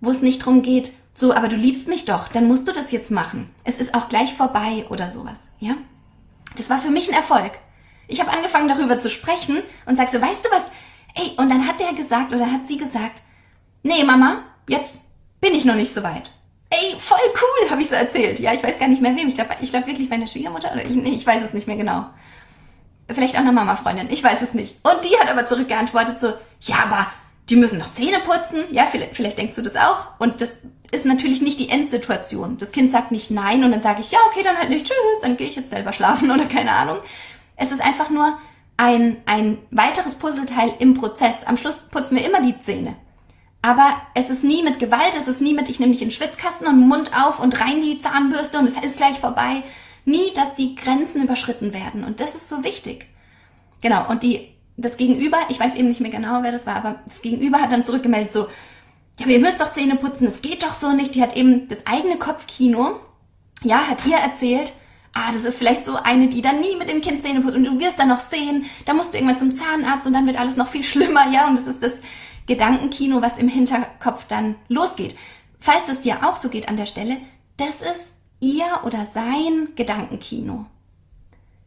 S2: Wo es nicht drum geht, so, aber du liebst mich doch, dann musst du das jetzt machen. Es ist auch gleich vorbei oder sowas, ja? Das war für mich ein Erfolg. Ich habe angefangen darüber zu sprechen und sag so, weißt du was? Ey, und dann hat der gesagt oder hat sie gesagt, nee, Mama, jetzt bin ich noch nicht so weit ey, voll cool, habe ich so erzählt. Ja, ich weiß gar nicht mehr wem. Ich glaube ich glaub wirklich meiner Schwiegermutter oder ich, nee, ich weiß es nicht mehr genau. Vielleicht auch eine Mama-Freundin, ich weiß es nicht. Und die hat aber zurückgeantwortet so, ja, aber die müssen noch Zähne putzen. Ja, vielleicht, vielleicht denkst du das auch. Und das ist natürlich nicht die Endsituation. Das Kind sagt nicht nein und dann sage ich, ja, okay, dann halt nicht, tschüss, dann gehe ich jetzt selber schlafen oder keine Ahnung. Es ist einfach nur ein, ein weiteres Puzzleteil im Prozess. Am Schluss putzen wir immer die Zähne. Aber es ist nie mit Gewalt, es ist nie mit, ich nehme dich in den Schwitzkasten und Mund auf und rein die Zahnbürste und es ist gleich vorbei. Nie, dass die Grenzen überschritten werden. Und das ist so wichtig. Genau. Und die, das Gegenüber, ich weiß eben nicht mehr genau, wer das war, aber das Gegenüber hat dann zurückgemeldet so, ja, aber ihr müsst doch Zähne putzen, das geht doch so nicht. Die hat eben das eigene Kopfkino, ja, hat ihr erzählt, ah, das ist vielleicht so eine, die dann nie mit dem Kind Zähne putzt und du wirst dann noch sehen, da musst du irgendwann zum Zahnarzt und dann wird alles noch viel schlimmer, ja, und das ist das, Gedankenkino, was im Hinterkopf dann losgeht. Falls es dir auch so geht an der Stelle, das ist ihr oder sein Gedankenkino.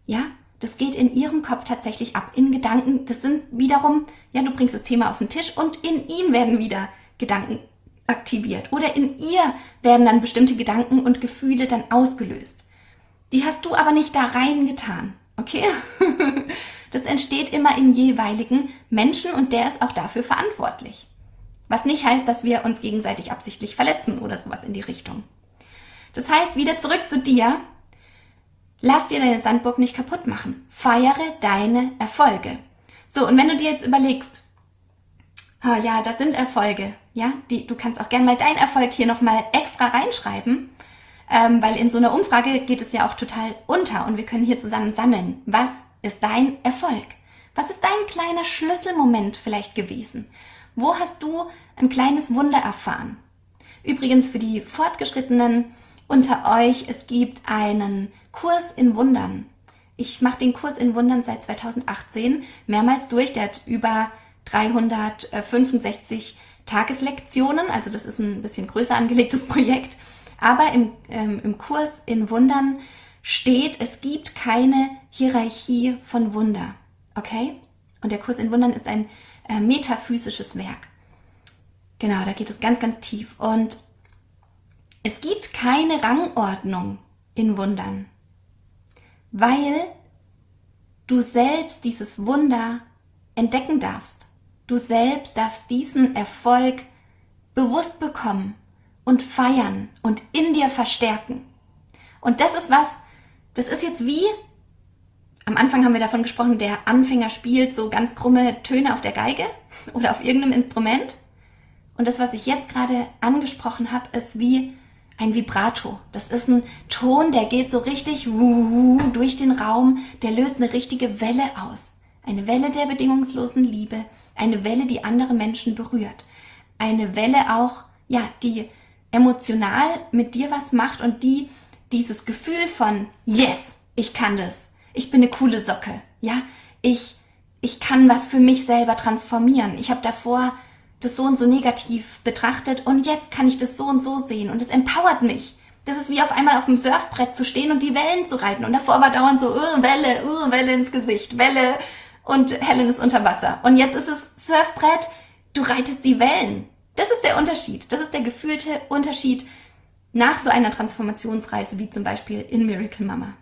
S2: Ja, das geht in ihrem Kopf tatsächlich ab. In Gedanken, das sind wiederum, ja, du bringst das Thema auf den Tisch und in ihm werden wieder Gedanken aktiviert. Oder in ihr werden dann bestimmte Gedanken und Gefühle dann ausgelöst. Die hast du aber nicht da reingetan. Okay? Das entsteht immer im jeweiligen Menschen und der ist auch dafür verantwortlich. Was nicht heißt, dass wir uns gegenseitig absichtlich verletzen oder sowas in die Richtung. Das heißt, wieder zurück zu dir. Lass dir deine Sandburg nicht kaputt machen. Feiere deine Erfolge. So, und wenn du dir jetzt überlegst, oh ja, das sind Erfolge, ja, die, du kannst auch gerne mal deinen Erfolg hier nochmal extra reinschreiben, ähm, weil in so einer Umfrage geht es ja auch total unter und wir können hier zusammen sammeln. Was ist dein Erfolg? Was ist dein kleiner Schlüsselmoment vielleicht gewesen? Wo hast du ein kleines Wunder erfahren? Übrigens für die Fortgeschrittenen unter euch, es gibt einen Kurs in Wundern. Ich mache den Kurs in Wundern seit 2018 mehrmals durch. Der hat über 365 Tageslektionen, also das ist ein bisschen größer angelegtes Projekt. Aber im, ähm, im Kurs in Wundern steht, es gibt keine Hierarchie von Wunder. Okay? Und der Kurs in Wundern ist ein äh, metaphysisches Werk. Genau, da geht es ganz, ganz tief. Und es gibt keine Rangordnung in Wundern, weil du selbst dieses Wunder entdecken darfst. Du selbst darfst diesen Erfolg bewusst bekommen und feiern und in dir verstärken. Und das ist was, das ist jetzt wie, am Anfang haben wir davon gesprochen, der Anfänger spielt so ganz krumme Töne auf der Geige oder auf irgendeinem Instrument. Und das, was ich jetzt gerade angesprochen habe, ist wie ein Vibrato. Das ist ein Ton, der geht so richtig durch den Raum, der löst eine richtige Welle aus. Eine Welle der bedingungslosen Liebe, eine Welle, die andere Menschen berührt. Eine Welle auch, ja, die emotional mit dir was macht und die dieses Gefühl von Yes, ich kann das. Ich bin eine coole Socke. Ja, ich ich kann was für mich selber transformieren. Ich habe davor das so und so negativ betrachtet und jetzt kann ich das so und so sehen und es empowert mich. Das ist wie auf einmal auf dem Surfbrett zu stehen und die Wellen zu reiten und davor war dauernd so, uh, Welle, uh, Welle ins Gesicht, Welle und Helen ist unter Wasser. Und jetzt ist es Surfbrett, du reitest die Wellen. Das ist der Unterschied. Das ist der gefühlte Unterschied nach so einer Transformationsreise wie zum Beispiel in Miracle Mama.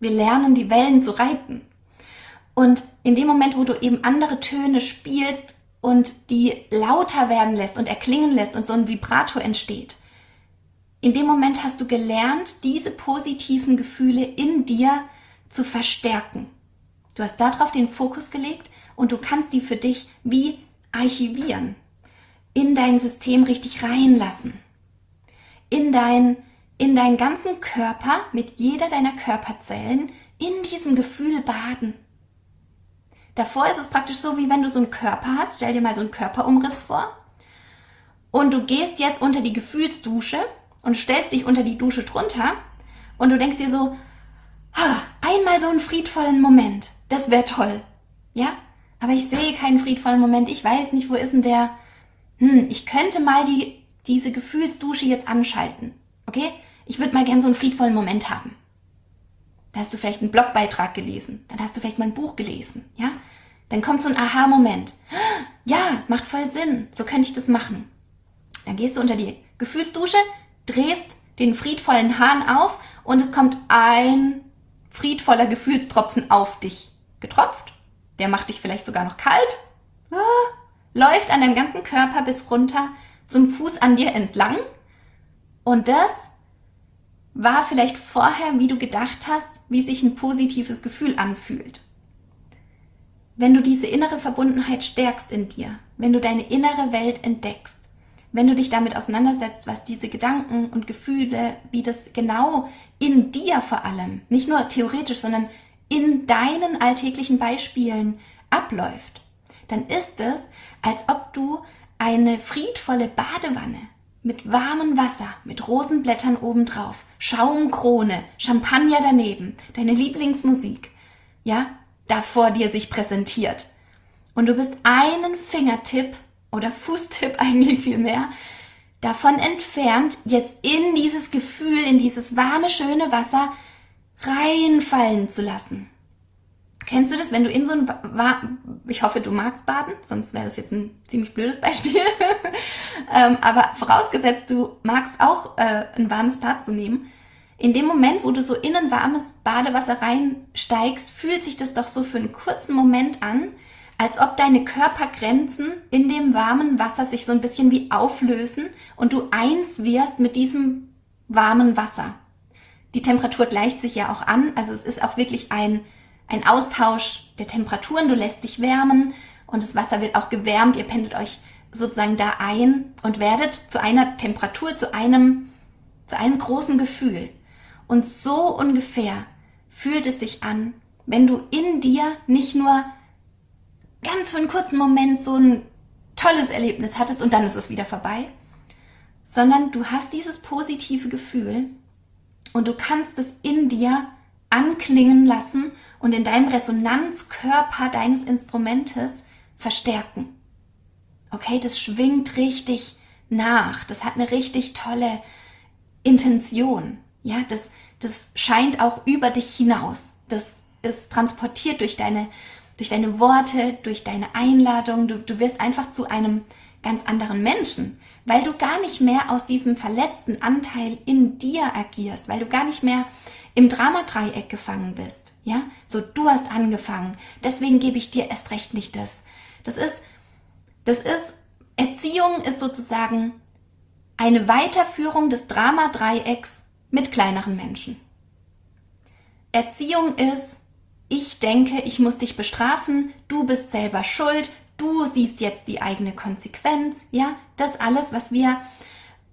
S2: Wir lernen die Wellen zu reiten. Und in dem Moment, wo du eben andere Töne spielst, und die lauter werden lässt und erklingen lässt und so ein Vibrato entsteht. In dem Moment hast du gelernt, diese positiven Gefühle in dir zu verstärken. Du hast darauf den Fokus gelegt und du kannst die für dich wie archivieren, in dein System richtig reinlassen, in dein in deinen ganzen Körper mit jeder deiner Körperzellen in diesem Gefühl baden. Davor ist es praktisch so, wie wenn du so einen Körper hast. Stell dir mal so einen Körperumriss vor. Und du gehst jetzt unter die Gefühlsdusche und stellst dich unter die Dusche drunter und du denkst dir so, einmal so einen friedvollen Moment. Das wäre toll. Ja? Aber ich sehe keinen friedvollen Moment. Ich weiß nicht, wo ist denn der? Hm, ich könnte mal die, diese Gefühlsdusche jetzt anschalten. Okay? Ich würde mal gern so einen friedvollen Moment haben. Da hast du vielleicht einen Blogbeitrag gelesen, dann hast du vielleicht mal ein Buch gelesen, ja? Dann kommt so ein Aha-Moment. Ja, macht voll Sinn, so könnte ich das machen. Dann gehst du unter die Gefühlsdusche, drehst den friedvollen Hahn auf und es kommt ein friedvoller Gefühlstropfen auf dich getropft. Der macht dich vielleicht sogar noch kalt. Ah, läuft an deinem ganzen Körper bis runter zum Fuß an dir entlang. Und das war vielleicht vorher, wie du gedacht hast, wie sich ein positives Gefühl anfühlt. Wenn du diese innere Verbundenheit stärkst in dir, wenn du deine innere Welt entdeckst, wenn du dich damit auseinandersetzt, was diese Gedanken und Gefühle, wie das genau in dir vor allem, nicht nur theoretisch, sondern in deinen alltäglichen Beispielen abläuft, dann ist es, als ob du eine friedvolle Badewanne mit warmem Wasser, mit Rosenblättern obendrauf, Schaumkrone, Champagner daneben, deine Lieblingsmusik, ja, da vor dir sich präsentiert. Und du bist einen Fingertipp oder Fußtipp eigentlich viel mehr davon entfernt, jetzt in dieses Gefühl, in dieses warme, schöne Wasser reinfallen zu lassen. Kennst du das, wenn du in so ein, ba ich hoffe, du magst baden, sonst wäre das jetzt ein ziemlich blödes Beispiel. ähm, aber vorausgesetzt, du magst auch äh, ein warmes Bad zu nehmen. In dem Moment, wo du so in ein warmes Badewasser reinsteigst, fühlt sich das doch so für einen kurzen Moment an, als ob deine Körpergrenzen in dem warmen Wasser sich so ein bisschen wie auflösen und du eins wirst mit diesem warmen Wasser. Die Temperatur gleicht sich ja auch an, also es ist auch wirklich ein ein Austausch der Temperaturen, du lässt dich wärmen und das Wasser wird auch gewärmt, ihr pendelt euch sozusagen da ein und werdet zu einer Temperatur, zu einem, zu einem großen Gefühl. Und so ungefähr fühlt es sich an, wenn du in dir nicht nur ganz für einen kurzen Moment so ein tolles Erlebnis hattest und dann ist es wieder vorbei, sondern du hast dieses positive Gefühl und du kannst es in dir anklingen lassen und in deinem Resonanzkörper deines Instrumentes verstärken. Okay, das schwingt richtig nach. Das hat eine richtig tolle Intention. Ja, das, das scheint auch über dich hinaus. Das ist transportiert durch deine, durch deine Worte, durch deine Einladung. Du, du wirst einfach zu einem ganz anderen Menschen, weil du gar nicht mehr aus diesem verletzten Anteil in dir agierst, weil du gar nicht mehr im Dramadreieck gefangen bist. Ja, so du hast angefangen, deswegen gebe ich dir erst recht nicht das. Das ist, das ist, Erziehung ist sozusagen eine Weiterführung des Dramadreiecks mit kleineren Menschen. Erziehung ist, ich denke, ich muss dich bestrafen, du bist selber schuld, du siehst jetzt die eigene Konsequenz, ja, das alles, was wir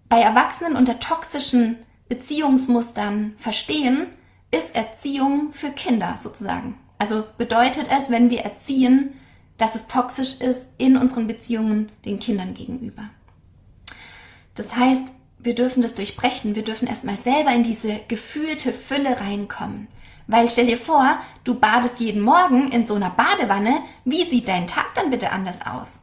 S2: bei Erwachsenen unter toxischen Beziehungsmustern verstehen, ist Erziehung für Kinder sozusagen. Also bedeutet es, wenn wir erziehen, dass es toxisch ist in unseren Beziehungen den Kindern gegenüber. Das heißt, wir dürfen das durchbrechen. Wir dürfen erstmal selber in diese gefühlte Fülle reinkommen. Weil stell dir vor, du badest jeden Morgen in so einer Badewanne. Wie sieht dein Tag dann bitte anders aus?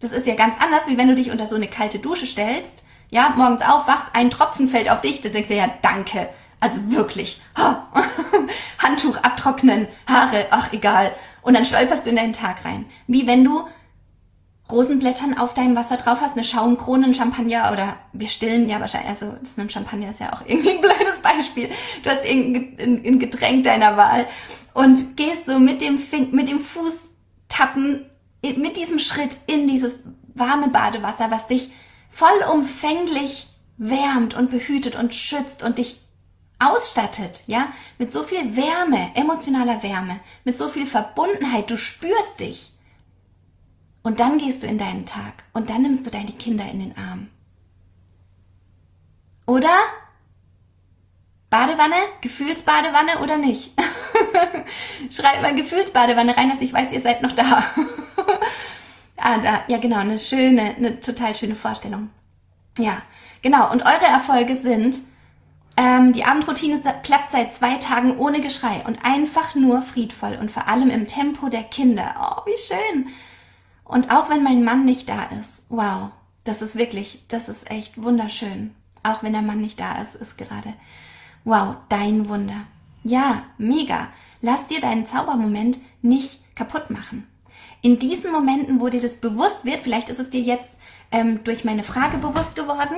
S2: Das ist ja ganz anders, wie wenn du dich unter so eine kalte Dusche stellst. Ja, morgens aufwachst, ein Tropfen fällt auf dich, du denkst dir ja, danke. Also wirklich. Handtuch abtrocknen, Haare, ach egal. Und dann stolperst du in deinen Tag rein. Wie wenn du Rosenblättern auf deinem Wasser drauf hast, eine Schaumkrone, ein Champagner oder wir stillen ja wahrscheinlich, also das mit dem Champagner ist ja auch irgendwie ein blödes Beispiel. Du hast irgendein Getränk deiner Wahl und gehst so mit dem, Fing, mit dem Fußtappen, mit diesem Schritt in dieses warme Badewasser, was dich vollumfänglich wärmt und behütet und schützt und dich ausstattet, ja, mit so viel Wärme, emotionaler Wärme, mit so viel Verbundenheit, du spürst dich. Und dann gehst du in deinen Tag und dann nimmst du deine Kinder in den Arm. Oder? Badewanne? Gefühlsbadewanne oder nicht? Schreibt mal Gefühlsbadewanne rein, dass ich weiß, ihr seid noch da. ah, da, ja genau, eine schöne, eine total schöne Vorstellung. Ja, genau. Und eure Erfolge sind, ähm, die Abendroutine klappt seit zwei Tagen ohne Geschrei und einfach nur friedvoll und vor allem im Tempo der Kinder. Oh, wie schön. Und auch wenn mein Mann nicht da ist, wow, das ist wirklich, das ist echt wunderschön. Auch wenn der Mann nicht da ist, ist gerade, wow, dein Wunder. Ja, mega. Lass dir deinen Zaubermoment nicht kaputt machen. In diesen Momenten, wo dir das bewusst wird, vielleicht ist es dir jetzt ähm, durch meine Frage bewusst geworden.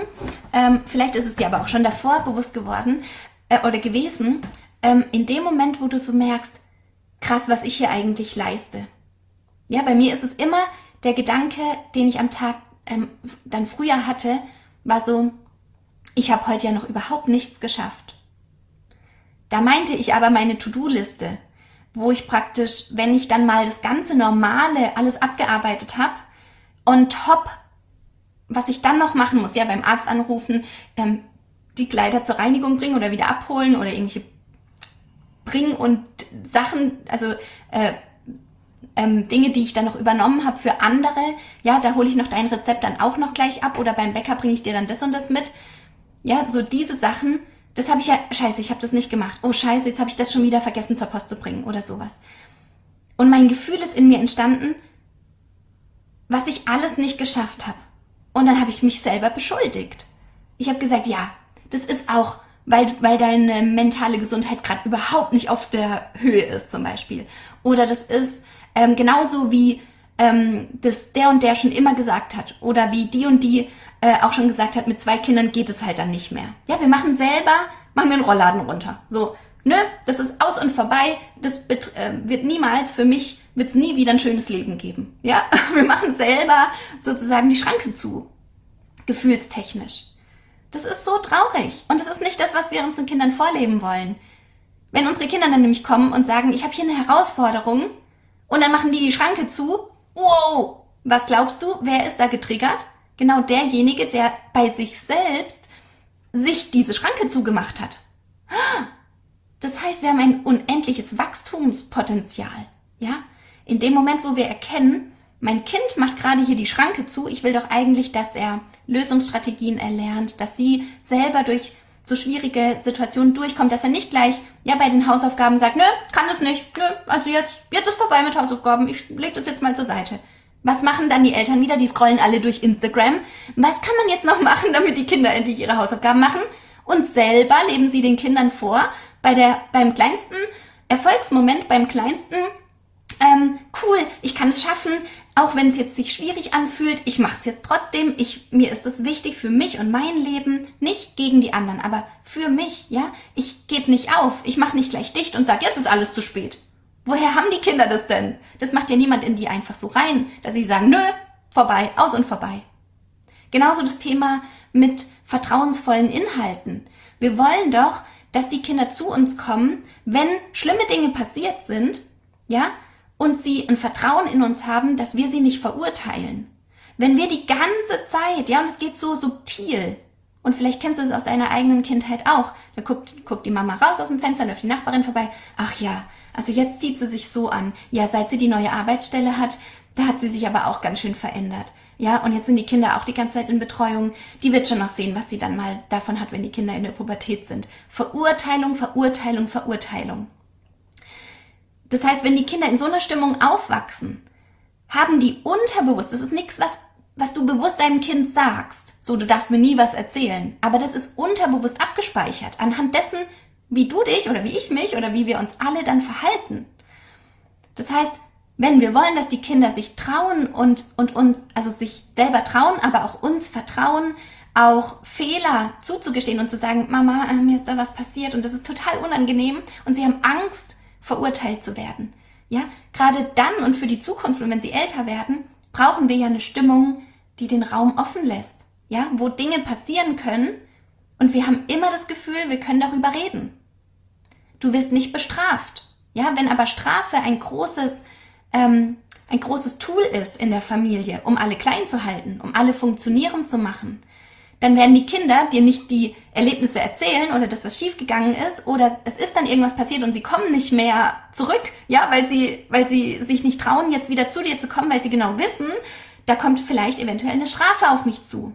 S2: Ähm, vielleicht ist es dir aber auch schon davor bewusst geworden äh, oder gewesen. Ähm, in dem Moment, wo du so merkst, krass, was ich hier eigentlich leiste. Ja, bei mir ist es immer der Gedanke, den ich am Tag ähm, dann früher hatte, war so, ich habe heute ja noch überhaupt nichts geschafft. Da meinte ich aber meine To-Do-Liste, wo ich praktisch, wenn ich dann mal das ganze Normale alles abgearbeitet habe, on top was ich dann noch machen muss, ja, beim Arzt anrufen, ähm, die Kleider zur Reinigung bringen oder wieder abholen oder irgendwelche bringen und Sachen, also äh, ähm, Dinge, die ich dann noch übernommen habe für andere, ja, da hole ich noch dein Rezept dann auch noch gleich ab oder beim Bäcker bringe ich dir dann das und das mit. Ja, so diese Sachen, das habe ich ja, scheiße, ich habe das nicht gemacht. Oh scheiße, jetzt habe ich das schon wieder vergessen zur Post zu bringen oder sowas. Und mein Gefühl ist in mir entstanden, was ich alles nicht geschafft habe. Und dann habe ich mich selber beschuldigt. Ich habe gesagt, ja, das ist auch, weil, weil deine mentale Gesundheit gerade überhaupt nicht auf der Höhe ist zum Beispiel. Oder das ist ähm, genauso wie ähm, das der und der schon immer gesagt hat. Oder wie die und die äh, auch schon gesagt hat, mit zwei Kindern geht es halt dann nicht mehr. Ja, wir machen selber, machen wir einen Rollladen runter. So, ne, das ist aus und vorbei. Das wird, äh, wird niemals für mich wird es nie wieder ein schönes Leben geben. Ja, wir machen selber sozusagen die Schranke zu, gefühlstechnisch. Das ist so traurig und das ist nicht das, was wir unseren Kindern vorleben wollen. Wenn unsere Kinder dann nämlich kommen und sagen, ich habe hier eine Herausforderung und dann machen die die Schranke zu, wow, was glaubst du, wer ist da getriggert? Genau derjenige, der bei sich selbst sich diese Schranke zugemacht hat. Das heißt, wir haben ein unendliches Wachstumspotenzial, ja? in dem Moment, wo wir erkennen, mein Kind macht gerade hier die Schranke zu, ich will doch eigentlich, dass er Lösungsstrategien erlernt, dass sie selber durch so schwierige Situationen durchkommt, dass er nicht gleich ja bei den Hausaufgaben sagt, nö, kann das nicht, nö, also jetzt jetzt ist vorbei mit Hausaufgaben, ich leg das jetzt mal zur Seite. Was machen dann die Eltern wieder? Die scrollen alle durch Instagram. Was kann man jetzt noch machen, damit die Kinder endlich ihre Hausaufgaben machen? Und selber leben sie den Kindern vor, bei der, beim kleinsten Erfolgsmoment, beim kleinsten, ähm, cool, ich kann es schaffen, auch wenn es jetzt sich schwierig anfühlt, ich mache es jetzt trotzdem. Ich, mir ist es wichtig für mich und mein Leben, nicht gegen die anderen, aber für mich, ja. Ich gebe nicht auf, ich mache nicht gleich dicht und sage, jetzt ist alles zu spät. Woher haben die Kinder das denn? Das macht ja niemand in die einfach so rein, dass sie sagen, nö, vorbei, aus und vorbei. Genauso das Thema mit vertrauensvollen Inhalten. Wir wollen doch, dass die Kinder zu uns kommen, wenn schlimme Dinge passiert sind, ja, und sie ein Vertrauen in uns haben, dass wir sie nicht verurteilen. Wenn wir die ganze Zeit, ja, und es geht so subtil, und vielleicht kennst du es aus deiner eigenen Kindheit auch, da guckt, guckt die Mama raus aus dem Fenster, läuft die Nachbarin vorbei, ach ja, also jetzt zieht sie sich so an. Ja, seit sie die neue Arbeitsstelle hat, da hat sie sich aber auch ganz schön verändert. Ja, und jetzt sind die Kinder auch die ganze Zeit in Betreuung. Die wird schon noch sehen, was sie dann mal davon hat, wenn die Kinder in der Pubertät sind. Verurteilung, Verurteilung, Verurteilung. Das heißt, wenn die Kinder in so einer Stimmung aufwachsen, haben die unterbewusst, das ist nichts, was, was du bewusst deinem Kind sagst. So, du darfst mir nie was erzählen. Aber das ist unterbewusst abgespeichert. Anhand dessen, wie du dich oder wie ich mich oder wie wir uns alle dann verhalten. Das heißt, wenn wir wollen, dass die Kinder sich trauen und, und uns, also sich selber trauen, aber auch uns vertrauen, auch Fehler zuzugestehen und zu sagen, Mama, äh, mir ist da was passiert und das ist total unangenehm und sie haben Angst, verurteilt zu werden. Ja, gerade dann und für die Zukunft und wenn sie älter werden, brauchen wir ja eine Stimmung, die den Raum offen lässt. Ja, wo Dinge passieren können und wir haben immer das Gefühl, wir können darüber reden. Du wirst nicht bestraft. Ja, wenn aber Strafe ein großes ähm, ein großes Tool ist in der Familie, um alle klein zu halten, um alle funktionierend zu machen, dann werden die Kinder dir nicht die Erlebnisse erzählen oder das, was schiefgegangen ist, oder es ist dann irgendwas passiert und sie kommen nicht mehr zurück, ja, weil sie, weil sie sich nicht trauen, jetzt wieder zu dir zu kommen, weil sie genau wissen, da kommt vielleicht eventuell eine Strafe auf mich zu.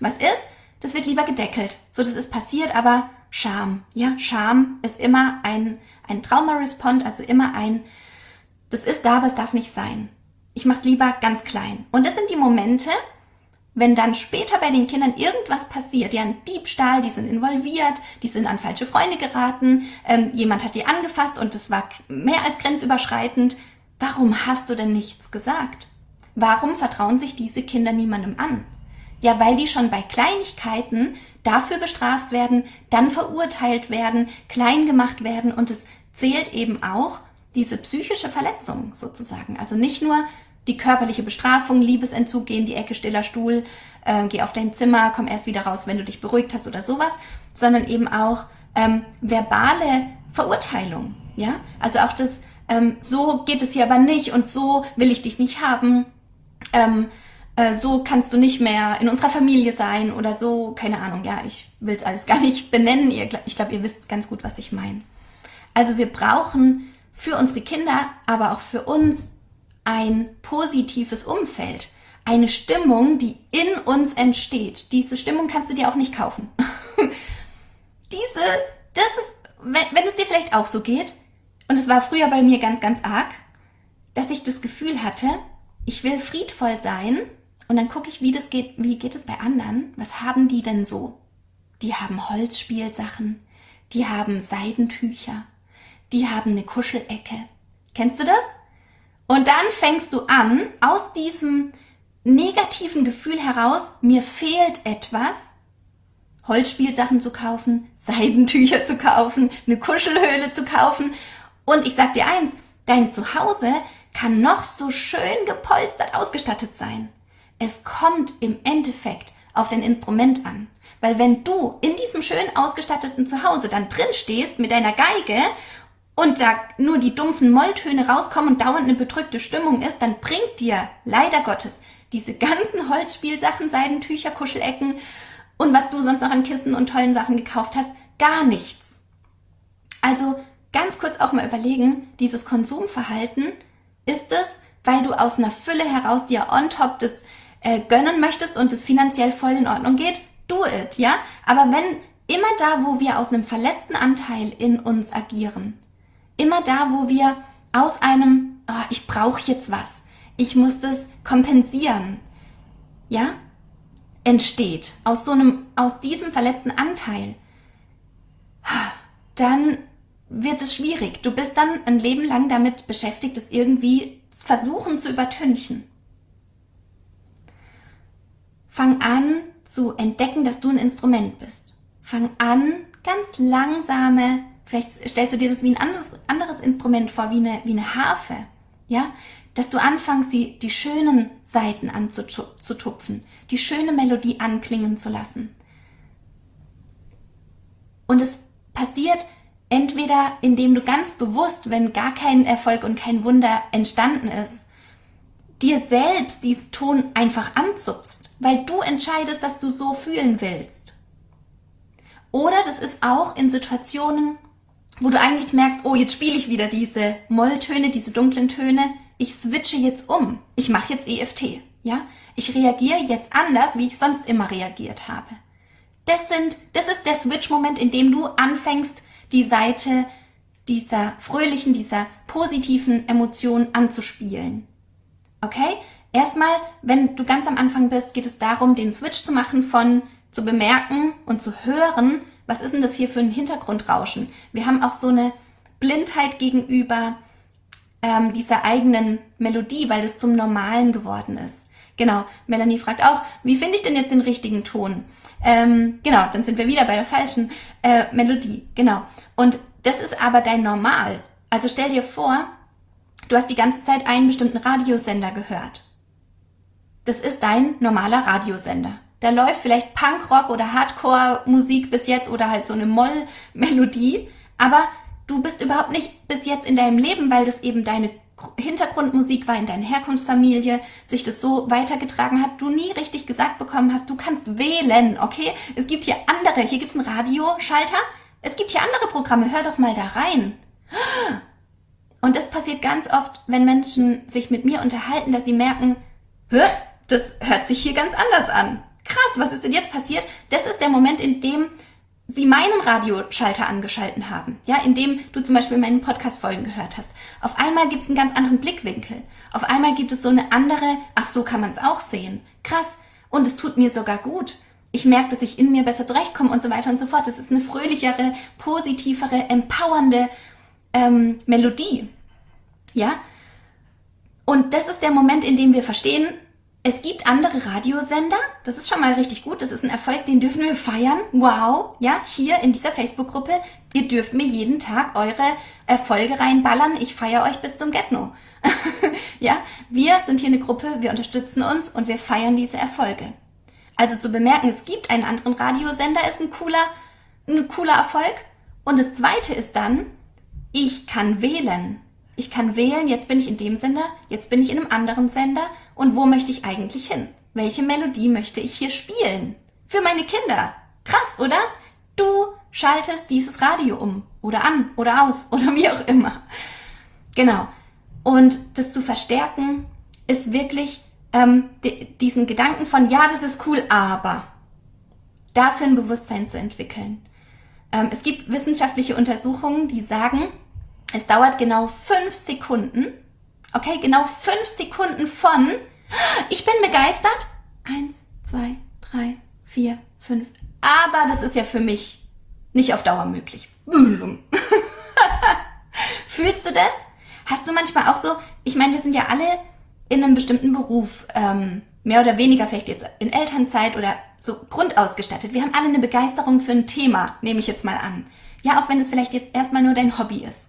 S2: Was ist? Das wird lieber gedeckelt. So, das ist passiert, aber Scham, ja, Scham ist immer ein, ein Trauma-Respond, also immer ein, das ist da, aber es darf nicht sein. Ich mach's lieber ganz klein. Und das sind die Momente, wenn dann später bei den Kindern irgendwas passiert, ja, ein Diebstahl, die sind involviert, die sind an falsche Freunde geraten, ähm, jemand hat die angefasst und es war mehr als grenzüberschreitend. Warum hast du denn nichts gesagt? Warum vertrauen sich diese Kinder niemandem an? Ja, weil die schon bei Kleinigkeiten dafür bestraft werden, dann verurteilt werden, klein gemacht werden und es zählt eben auch, diese psychische Verletzung sozusagen. Also nicht nur die körperliche Bestrafung, Liebesentzug, geh in die Ecke, stiller Stuhl, äh, geh auf dein Zimmer, komm erst wieder raus, wenn du dich beruhigt hast oder sowas, sondern eben auch ähm, verbale Verurteilung. Ja, also auch das, ähm, so geht es hier aber nicht und so will ich dich nicht haben. Ähm, äh, so kannst du nicht mehr in unserer Familie sein oder so, keine Ahnung, ja, ich will es alles gar nicht benennen. Ich glaube, ihr wisst ganz gut, was ich meine. Also wir brauchen für unsere Kinder, aber auch für uns ein positives Umfeld. Eine Stimmung, die in uns entsteht. Diese Stimmung kannst du dir auch nicht kaufen. Diese, das ist, wenn, wenn es dir vielleicht auch so geht, und es war früher bei mir ganz, ganz arg, dass ich das Gefühl hatte, ich will friedvoll sein und dann gucke ich, wie das geht, wie geht es bei anderen? Was haben die denn so? Die haben Holzspielsachen, die haben Seidentücher, die haben eine Kuschelecke. Kennst du das? Und dann fängst du an, aus diesem negativen Gefühl heraus, mir fehlt etwas, Holzspielsachen zu kaufen, Seidentücher zu kaufen, eine Kuschelhöhle zu kaufen. Und ich sag dir eins, dein Zuhause kann noch so schön gepolstert ausgestattet sein. Es kommt im Endeffekt auf dein Instrument an. Weil wenn du in diesem schön ausgestatteten Zuhause dann drin stehst mit deiner Geige und da nur die dumpfen Molltöne rauskommen und dauernd eine bedrückte Stimmung ist, dann bringt dir leider Gottes diese ganzen Holzspielsachen, Seidentücher, Kuschelecken und was du sonst noch an Kissen und tollen Sachen gekauft hast, gar nichts. Also ganz kurz auch mal überlegen, dieses Konsumverhalten, ist es, weil du aus einer Fülle heraus dir on top das äh, gönnen möchtest und es finanziell voll in Ordnung geht, do it, ja? Aber wenn immer da, wo wir aus einem verletzten Anteil in uns agieren, Immer da, wo wir aus einem, oh, ich brauche jetzt was, ich muss das kompensieren, ja, entsteht, aus so einem, aus diesem verletzten Anteil, dann wird es schwierig. Du bist dann ein Leben lang damit beschäftigt, es irgendwie versuchen zu übertünchen. Fang an zu entdecken, dass du ein Instrument bist. Fang an, ganz langsame, vielleicht stellst du dir das wie ein anderes, anderes Instrument vor, wie eine, wie eine Harfe, ja, dass du anfängst, die, die schönen Seiten anzutupfen, die schöne Melodie anklingen zu lassen. Und es passiert entweder, indem du ganz bewusst, wenn gar kein Erfolg und kein Wunder entstanden ist, dir selbst diesen Ton einfach anzupfst, weil du entscheidest, dass du so fühlen willst. Oder das ist auch in Situationen, wo du eigentlich merkst, oh, jetzt spiele ich wieder diese Molltöne, diese dunklen Töne, ich switche jetzt um. Ich mache jetzt EFT, ja? Ich reagiere jetzt anders, wie ich sonst immer reagiert habe. Das sind, das ist der Switch-Moment, in dem du anfängst, die Seite dieser fröhlichen, dieser positiven Emotionen anzuspielen. Okay? Erstmal, wenn du ganz am Anfang bist, geht es darum, den Switch zu machen von zu bemerken und zu hören, was ist denn das hier für ein Hintergrundrauschen? Wir haben auch so eine Blindheit gegenüber ähm, dieser eigenen Melodie, weil das zum Normalen geworden ist. Genau, Melanie fragt auch, wie finde ich denn jetzt den richtigen Ton? Ähm, genau, dann sind wir wieder bei der falschen äh, Melodie. Genau. Und das ist aber dein Normal. Also stell dir vor, du hast die ganze Zeit einen bestimmten Radiosender gehört. Das ist dein normaler Radiosender. Da läuft vielleicht Punkrock oder Hardcore-Musik bis jetzt oder halt so eine Moll-Melodie, aber du bist überhaupt nicht bis jetzt in deinem Leben, weil das eben deine Hintergrundmusik war in deiner Herkunftsfamilie, sich das so weitergetragen hat, du nie richtig gesagt bekommen hast, du kannst wählen, okay? Es gibt hier andere, hier gibt's einen Radioschalter, es gibt hier andere Programme, hör doch mal da rein. Und das passiert ganz oft, wenn Menschen sich mit mir unterhalten, dass sie merken, das hört sich hier ganz anders an krass, was ist denn jetzt passiert? Das ist der Moment, in dem sie meinen Radioschalter angeschalten haben. Ja, in dem du zum Beispiel meinen Podcast-Folgen gehört hast. Auf einmal gibt es einen ganz anderen Blickwinkel. Auf einmal gibt es so eine andere, ach so kann man es auch sehen. Krass. Und es tut mir sogar gut. Ich merke, dass ich in mir besser zurechtkomme und so weiter und so fort. Das ist eine fröhlichere, positivere, empowernde ähm, Melodie. Ja? Und das ist der Moment, in dem wir verstehen, es gibt andere Radiosender, das ist schon mal richtig gut, das ist ein Erfolg, den dürfen wir feiern. Wow, ja, hier in dieser Facebook-Gruppe, ihr dürft mir jeden Tag eure Erfolge reinballern, ich feiere euch bis zum Getno. ja, wir sind hier eine Gruppe, wir unterstützen uns und wir feiern diese Erfolge. Also zu bemerken, es gibt einen anderen Radiosender, ist ein cooler, ein cooler Erfolg. Und das zweite ist dann, ich kann wählen. Ich kann wählen, jetzt bin ich in dem Sender, jetzt bin ich in einem anderen Sender und wo möchte ich eigentlich hin? Welche Melodie möchte ich hier spielen? Für meine Kinder. Krass, oder? Du schaltest dieses Radio um oder an oder aus oder wie auch immer. Genau. Und das zu verstärken ist wirklich ähm, diesen Gedanken von, ja, das ist cool, aber dafür ein Bewusstsein zu entwickeln. Ähm, es gibt wissenschaftliche Untersuchungen, die sagen, es dauert genau fünf Sekunden. Okay, genau fünf Sekunden von ich bin begeistert. Eins, zwei, drei, vier, fünf. Aber das ist ja für mich nicht auf Dauer möglich. Fühlst du das? Hast du manchmal auch so, ich meine, wir sind ja alle in einem bestimmten Beruf, ähm, mehr oder weniger vielleicht jetzt in Elternzeit oder so grundausgestattet. Wir haben alle eine Begeisterung für ein Thema, nehme ich jetzt mal an. Ja, auch wenn es vielleicht jetzt erstmal nur dein Hobby ist.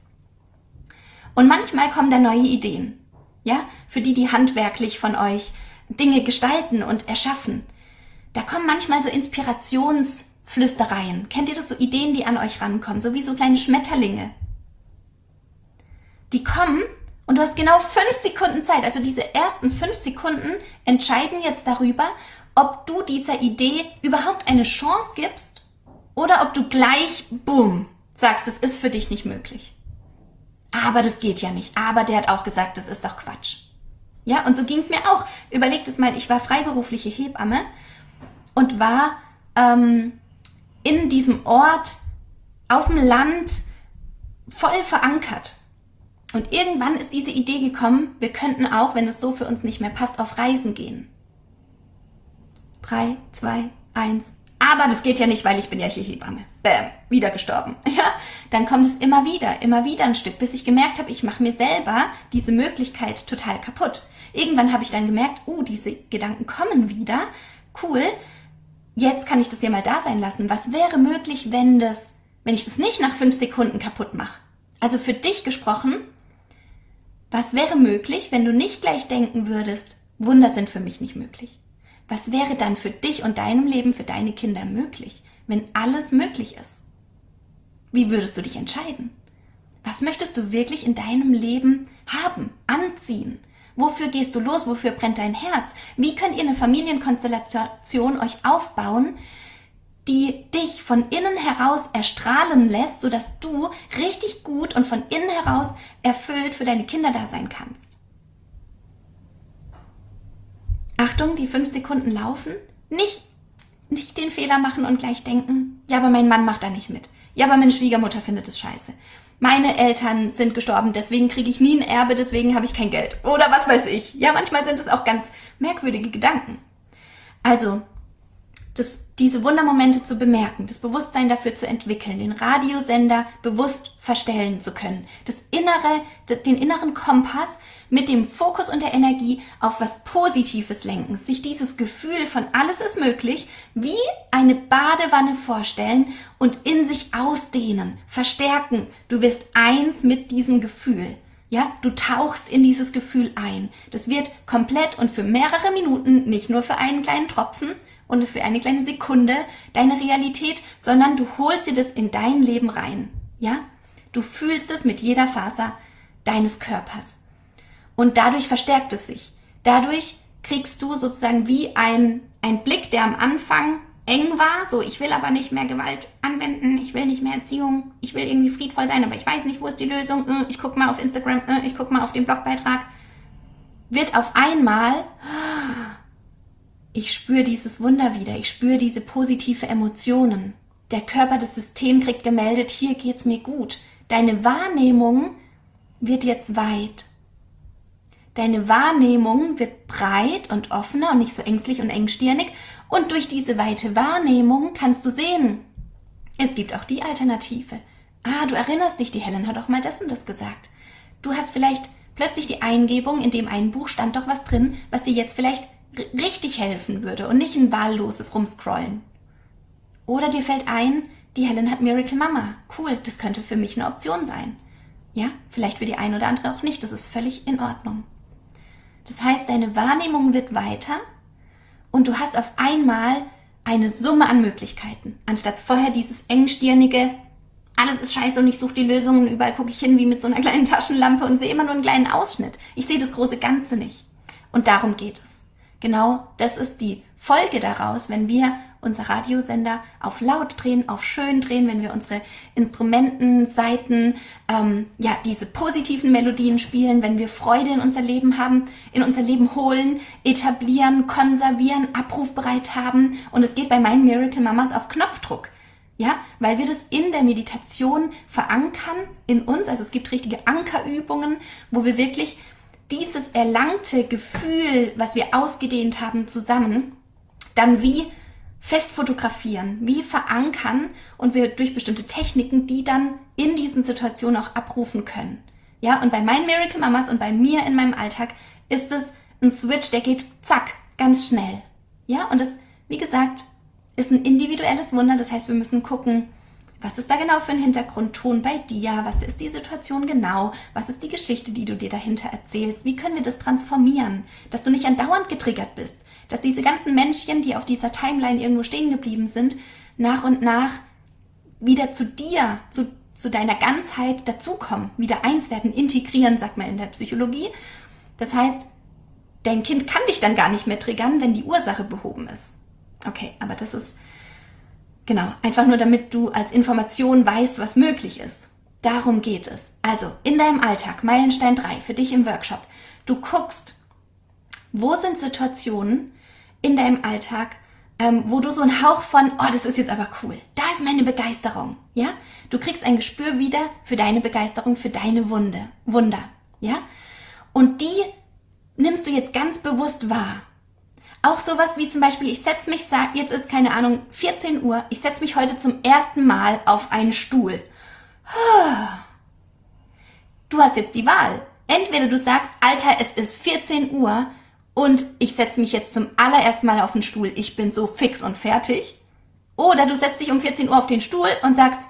S2: Und manchmal kommen da neue Ideen. Ja, für die, die handwerklich von euch Dinge gestalten und erschaffen. Da kommen manchmal so Inspirationsflüstereien. Kennt ihr das so Ideen, die an euch rankommen, so wie so kleine Schmetterlinge? Die kommen und du hast genau fünf Sekunden Zeit. Also diese ersten fünf Sekunden entscheiden jetzt darüber, ob du dieser Idee überhaupt eine Chance gibst oder ob du gleich, boom, sagst, es ist für dich nicht möglich aber das geht ja nicht. Aber der hat auch gesagt, das ist doch Quatsch. Ja, und so ging es mir auch. Überlegt es mal, ich war freiberufliche Hebamme und war ähm, in diesem Ort auf dem Land voll verankert. Und irgendwann ist diese Idee gekommen, wir könnten auch, wenn es so für uns nicht mehr passt, auf Reisen gehen. drei, zwei, eins. Aber das geht ja nicht, weil ich bin ja hier Hebamme. Bäm, wieder gestorben. Ja, dann kommt es immer wieder, immer wieder ein Stück, bis ich gemerkt habe, ich mache mir selber diese Möglichkeit total kaputt. Irgendwann habe ich dann gemerkt, oh, diese Gedanken kommen wieder. Cool. Jetzt kann ich das ja mal da sein lassen. Was wäre möglich, wenn das, wenn ich das nicht nach fünf Sekunden kaputt mache? Also für dich gesprochen, was wäre möglich, wenn du nicht gleich denken würdest, Wunder sind für mich nicht möglich? Was wäre dann für dich und deinem Leben, für deine Kinder möglich, wenn alles möglich ist? Wie würdest du dich entscheiden? Was möchtest du wirklich in deinem Leben haben, anziehen? Wofür gehst du los? Wofür brennt dein Herz? Wie könnt ihr eine Familienkonstellation euch aufbauen, die dich von innen heraus erstrahlen lässt, sodass du richtig gut und von innen heraus erfüllt für deine Kinder da sein kannst? Achtung, die fünf Sekunden laufen. Nicht, nicht den Fehler machen und gleich denken, ja, aber mein Mann macht da nicht mit. Ja, aber meine Schwiegermutter findet es scheiße. Meine Eltern sind gestorben, deswegen kriege ich nie ein Erbe, deswegen habe ich kein Geld. Oder was weiß ich. Ja, manchmal sind es auch ganz merkwürdige Gedanken. Also, das, diese Wundermomente zu bemerken, das Bewusstsein dafür zu entwickeln, den Radiosender bewusst verstellen zu können, das innere, den inneren Kompass mit dem Fokus und der Energie auf was Positives lenken, sich dieses Gefühl von alles ist möglich wie eine Badewanne vorstellen und in sich ausdehnen, verstärken. Du wirst eins mit diesem Gefühl. Ja, du tauchst in dieses Gefühl ein. Das wird komplett und für mehrere Minuten, nicht nur für einen kleinen Tropfen und für eine kleine Sekunde deine Realität, sondern du holst dir das in dein Leben rein. Ja? Du fühlst es mit jeder Faser deines Körpers. Und dadurch verstärkt es sich. Dadurch kriegst du sozusagen wie ein, ein Blick, der am Anfang eng war, so ich will aber nicht mehr Gewalt anwenden, ich will nicht mehr Erziehung, ich will irgendwie friedvoll sein, aber ich weiß nicht, wo ist die Lösung, äh, ich guck mal auf Instagram, äh, ich guck mal auf den Blogbeitrag, wird auf einmal, ich spüre dieses Wunder wieder, ich spüre diese positive Emotionen. Der Körper, das System kriegt gemeldet, hier geht's mir gut. Deine Wahrnehmung wird jetzt weit. Deine Wahrnehmung wird breit und offener und nicht so ängstlich und engstirnig. Und durch diese weite Wahrnehmung kannst du sehen, es gibt auch die Alternative. Ah, du erinnerst dich, die Helen hat auch mal das und das gesagt. Du hast vielleicht plötzlich die Eingebung, in dem einen Buch stand doch was drin, was dir jetzt vielleicht richtig helfen würde und nicht ein wahlloses Rumscrollen. Oder dir fällt ein, die Helen hat Miracle Mama. Cool, das könnte für mich eine Option sein. Ja, vielleicht für die eine oder andere auch nicht, das ist völlig in Ordnung. Das heißt, deine Wahrnehmung wird weiter und du hast auf einmal eine Summe an Möglichkeiten, anstatt vorher dieses engstirnige, alles ist scheiße und ich suche die Lösungen, überall gucke ich hin wie mit so einer kleinen Taschenlampe und sehe immer nur einen kleinen Ausschnitt. Ich sehe das große Ganze nicht. Und darum geht es. Genau das ist die Folge daraus, wenn wir unser Radiosender auf laut drehen, auf schön drehen, wenn wir unsere Instrumenten, Seiten, ähm, ja, diese positiven Melodien spielen, wenn wir Freude in unser Leben haben, in unser Leben holen, etablieren, konservieren, abrufbereit haben. Und es geht bei meinen Miracle Mamas auf Knopfdruck. Ja, weil wir das in der Meditation verankern in uns. Also es gibt richtige Ankerübungen, wo wir wirklich dieses erlangte Gefühl, was wir ausgedehnt haben, zusammen dann wie fest fotografieren, wie verankern und wir durch bestimmte Techniken die dann in diesen Situationen auch abrufen können. Ja, und bei meinen Miracle Mamas und bei mir in meinem Alltag ist es ein Switch, der geht zack, ganz schnell. Ja, und das, wie gesagt, ist ein individuelles Wunder. Das heißt, wir müssen gucken, was ist da genau für ein Hintergrundton bei dir? Was ist die Situation genau? Was ist die Geschichte, die du dir dahinter erzählst? Wie können wir das transformieren, dass du nicht andauernd getriggert bist? dass diese ganzen Männchen, die auf dieser Timeline irgendwo stehen geblieben sind, nach und nach wieder zu dir, zu, zu deiner Ganzheit dazukommen, wieder eins werden, integrieren, sagt man in der Psychologie. Das heißt, dein Kind kann dich dann gar nicht mehr triggern, wenn die Ursache behoben ist. Okay, aber das ist genau einfach nur, damit du als Information weißt, was möglich ist. Darum geht es. Also in deinem Alltag, Meilenstein 3, für dich im Workshop. Du guckst, wo sind Situationen, in deinem Alltag, ähm, wo du so einen Hauch von, oh, das ist jetzt aber cool, da ist meine Begeisterung, ja? Du kriegst ein Gespür wieder für deine Begeisterung, für deine Wunde, Wunder, ja? Und die nimmst du jetzt ganz bewusst wahr. Auch sowas wie zum Beispiel, ich setze mich, jetzt ist keine Ahnung, 14 Uhr, ich setze mich heute zum ersten Mal auf einen Stuhl. Du hast jetzt die Wahl. Entweder du sagst, Alter, es ist 14 Uhr und ich setze mich jetzt zum allerersten Mal auf den Stuhl, ich bin so fix und fertig. Oder du setzt dich um 14 Uhr auf den Stuhl und sagst,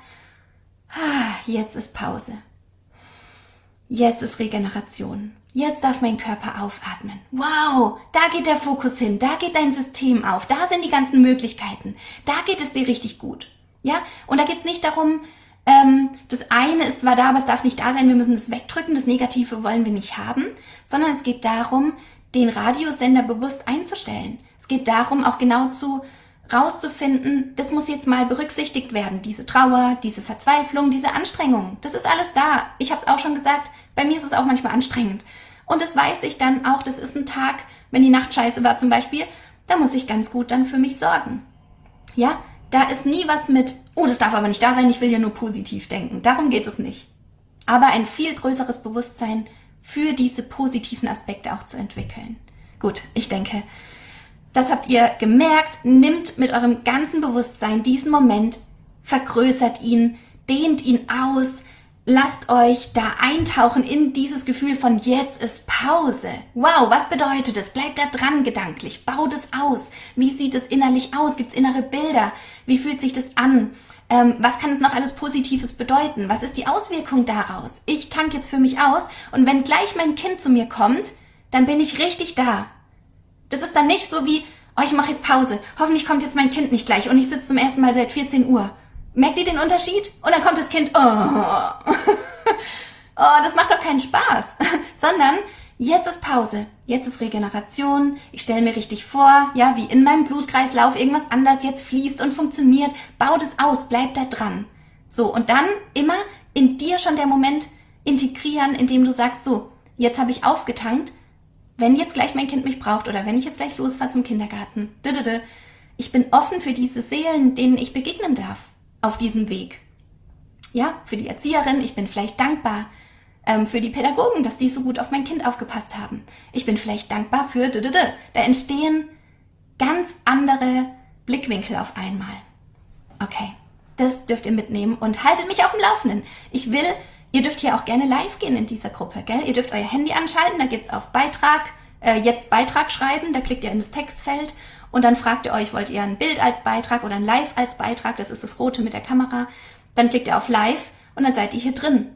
S2: jetzt ist Pause. Jetzt ist Regeneration. Jetzt darf mein Körper aufatmen. Wow, da geht der Fokus hin, da geht dein System auf, da sind die ganzen Möglichkeiten, da geht es dir richtig gut. Ja, und da geht es nicht darum, ähm, das eine ist zwar da, aber es darf nicht da sein, wir müssen das wegdrücken, das Negative wollen wir nicht haben, sondern es geht darum, den Radiosender bewusst einzustellen. Es geht darum, auch genau zu rauszufinden, das muss jetzt mal berücksichtigt werden, diese Trauer, diese Verzweiflung, diese Anstrengung. Das ist alles da. Ich habe es auch schon gesagt, bei mir ist es auch manchmal anstrengend. Und das weiß ich dann auch, das ist ein Tag, wenn die Nacht scheiße war zum Beispiel, da muss ich ganz gut dann für mich sorgen. Ja, da ist nie was mit, oh, das darf aber nicht da sein, ich will ja nur positiv denken. Darum geht es nicht. Aber ein viel größeres Bewusstsein für diese positiven Aspekte auch zu entwickeln. Gut, ich denke, das habt ihr gemerkt. Nimmt mit eurem ganzen Bewusstsein diesen Moment, vergrößert ihn, dehnt ihn aus, lasst euch da eintauchen in dieses Gefühl von jetzt ist Pause. Wow, was bedeutet es? Bleibt da dran gedanklich, baut es aus. Wie sieht es innerlich aus? Gibt es innere Bilder? Wie fühlt sich das an? Ähm, was kann es noch alles Positives bedeuten? Was ist die Auswirkung daraus? Ich tank jetzt für mich aus und wenn gleich mein Kind zu mir kommt, dann bin ich richtig da. Das ist dann nicht so wie, oh, ich mache jetzt Pause. Hoffentlich kommt jetzt mein Kind nicht gleich und ich sitze zum ersten Mal seit 14 Uhr. Merkt ihr den Unterschied? Und dann kommt das Kind, oh, oh das macht doch keinen Spaß. Sondern jetzt ist Pause, jetzt ist Regeneration. Ich stelle mir richtig vor, ja, wie in meinem Blutkreislauf irgendwas anders jetzt fließt und funktioniert. Baut es aus, bleib da dran. So, und dann immer in dir schon der Moment integrieren, indem du sagst, so, jetzt habe ich aufgetankt, wenn jetzt gleich mein Kind mich braucht oder wenn ich jetzt gleich losfahre zum Kindergarten, ich bin offen für diese Seelen, denen ich begegnen darf auf diesem Weg. Ja, für die Erzieherin, ich bin vielleicht dankbar ähm, für die Pädagogen, dass die so gut auf mein Kind aufgepasst haben. Ich bin vielleicht dankbar für, da entstehen ganz andere Blickwinkel auf einmal. Okay, das dürft ihr mitnehmen und haltet mich auf dem Laufenden. Ich will Ihr dürft hier auch gerne live gehen in dieser Gruppe, gell? Ihr dürft euer Handy anschalten, da geht's auf Beitrag, äh, jetzt Beitrag schreiben, da klickt ihr in das Textfeld und dann fragt ihr euch, wollt ihr ein Bild als Beitrag oder ein Live als Beitrag, das ist das rote mit der Kamera, dann klickt ihr auf Live und dann seid ihr hier drin.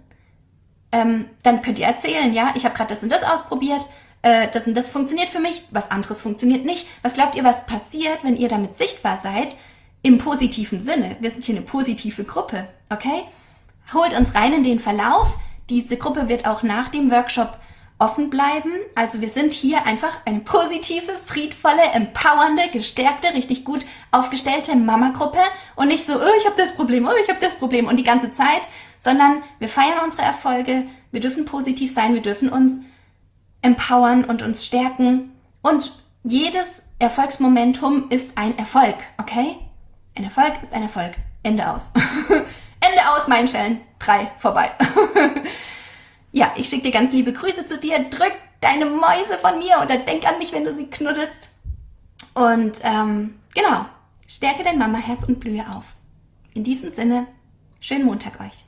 S2: Ähm, dann könnt ihr erzählen, ja, ich habe gerade das und das ausprobiert, äh, das und das funktioniert für mich, was anderes funktioniert nicht. Was glaubt ihr, was passiert, wenn ihr damit sichtbar seid? Im positiven Sinne. Wir sind hier eine positive Gruppe, okay? Holt uns rein in den Verlauf. Diese Gruppe wird auch nach dem Workshop offen bleiben. Also wir sind hier einfach eine positive, friedvolle, empowernde, gestärkte, richtig gut aufgestellte Mama-Gruppe und nicht so, oh, ich habe das Problem, oh, ich habe das Problem und die ganze Zeit, sondern wir feiern unsere Erfolge, wir dürfen positiv sein, wir dürfen uns empowern und uns stärken und jedes Erfolgsmomentum ist ein Erfolg, okay? Ein Erfolg ist ein Erfolg. Ende aus. Ende aus, meinen Schellen. Drei, vorbei. ja, ich schicke dir ganz liebe Grüße zu dir. Drück deine Mäuse von mir oder denk an mich, wenn du sie knuddelst. Und ähm, genau, stärke dein Mama-Herz und blühe auf. In diesem Sinne, schönen Montag euch.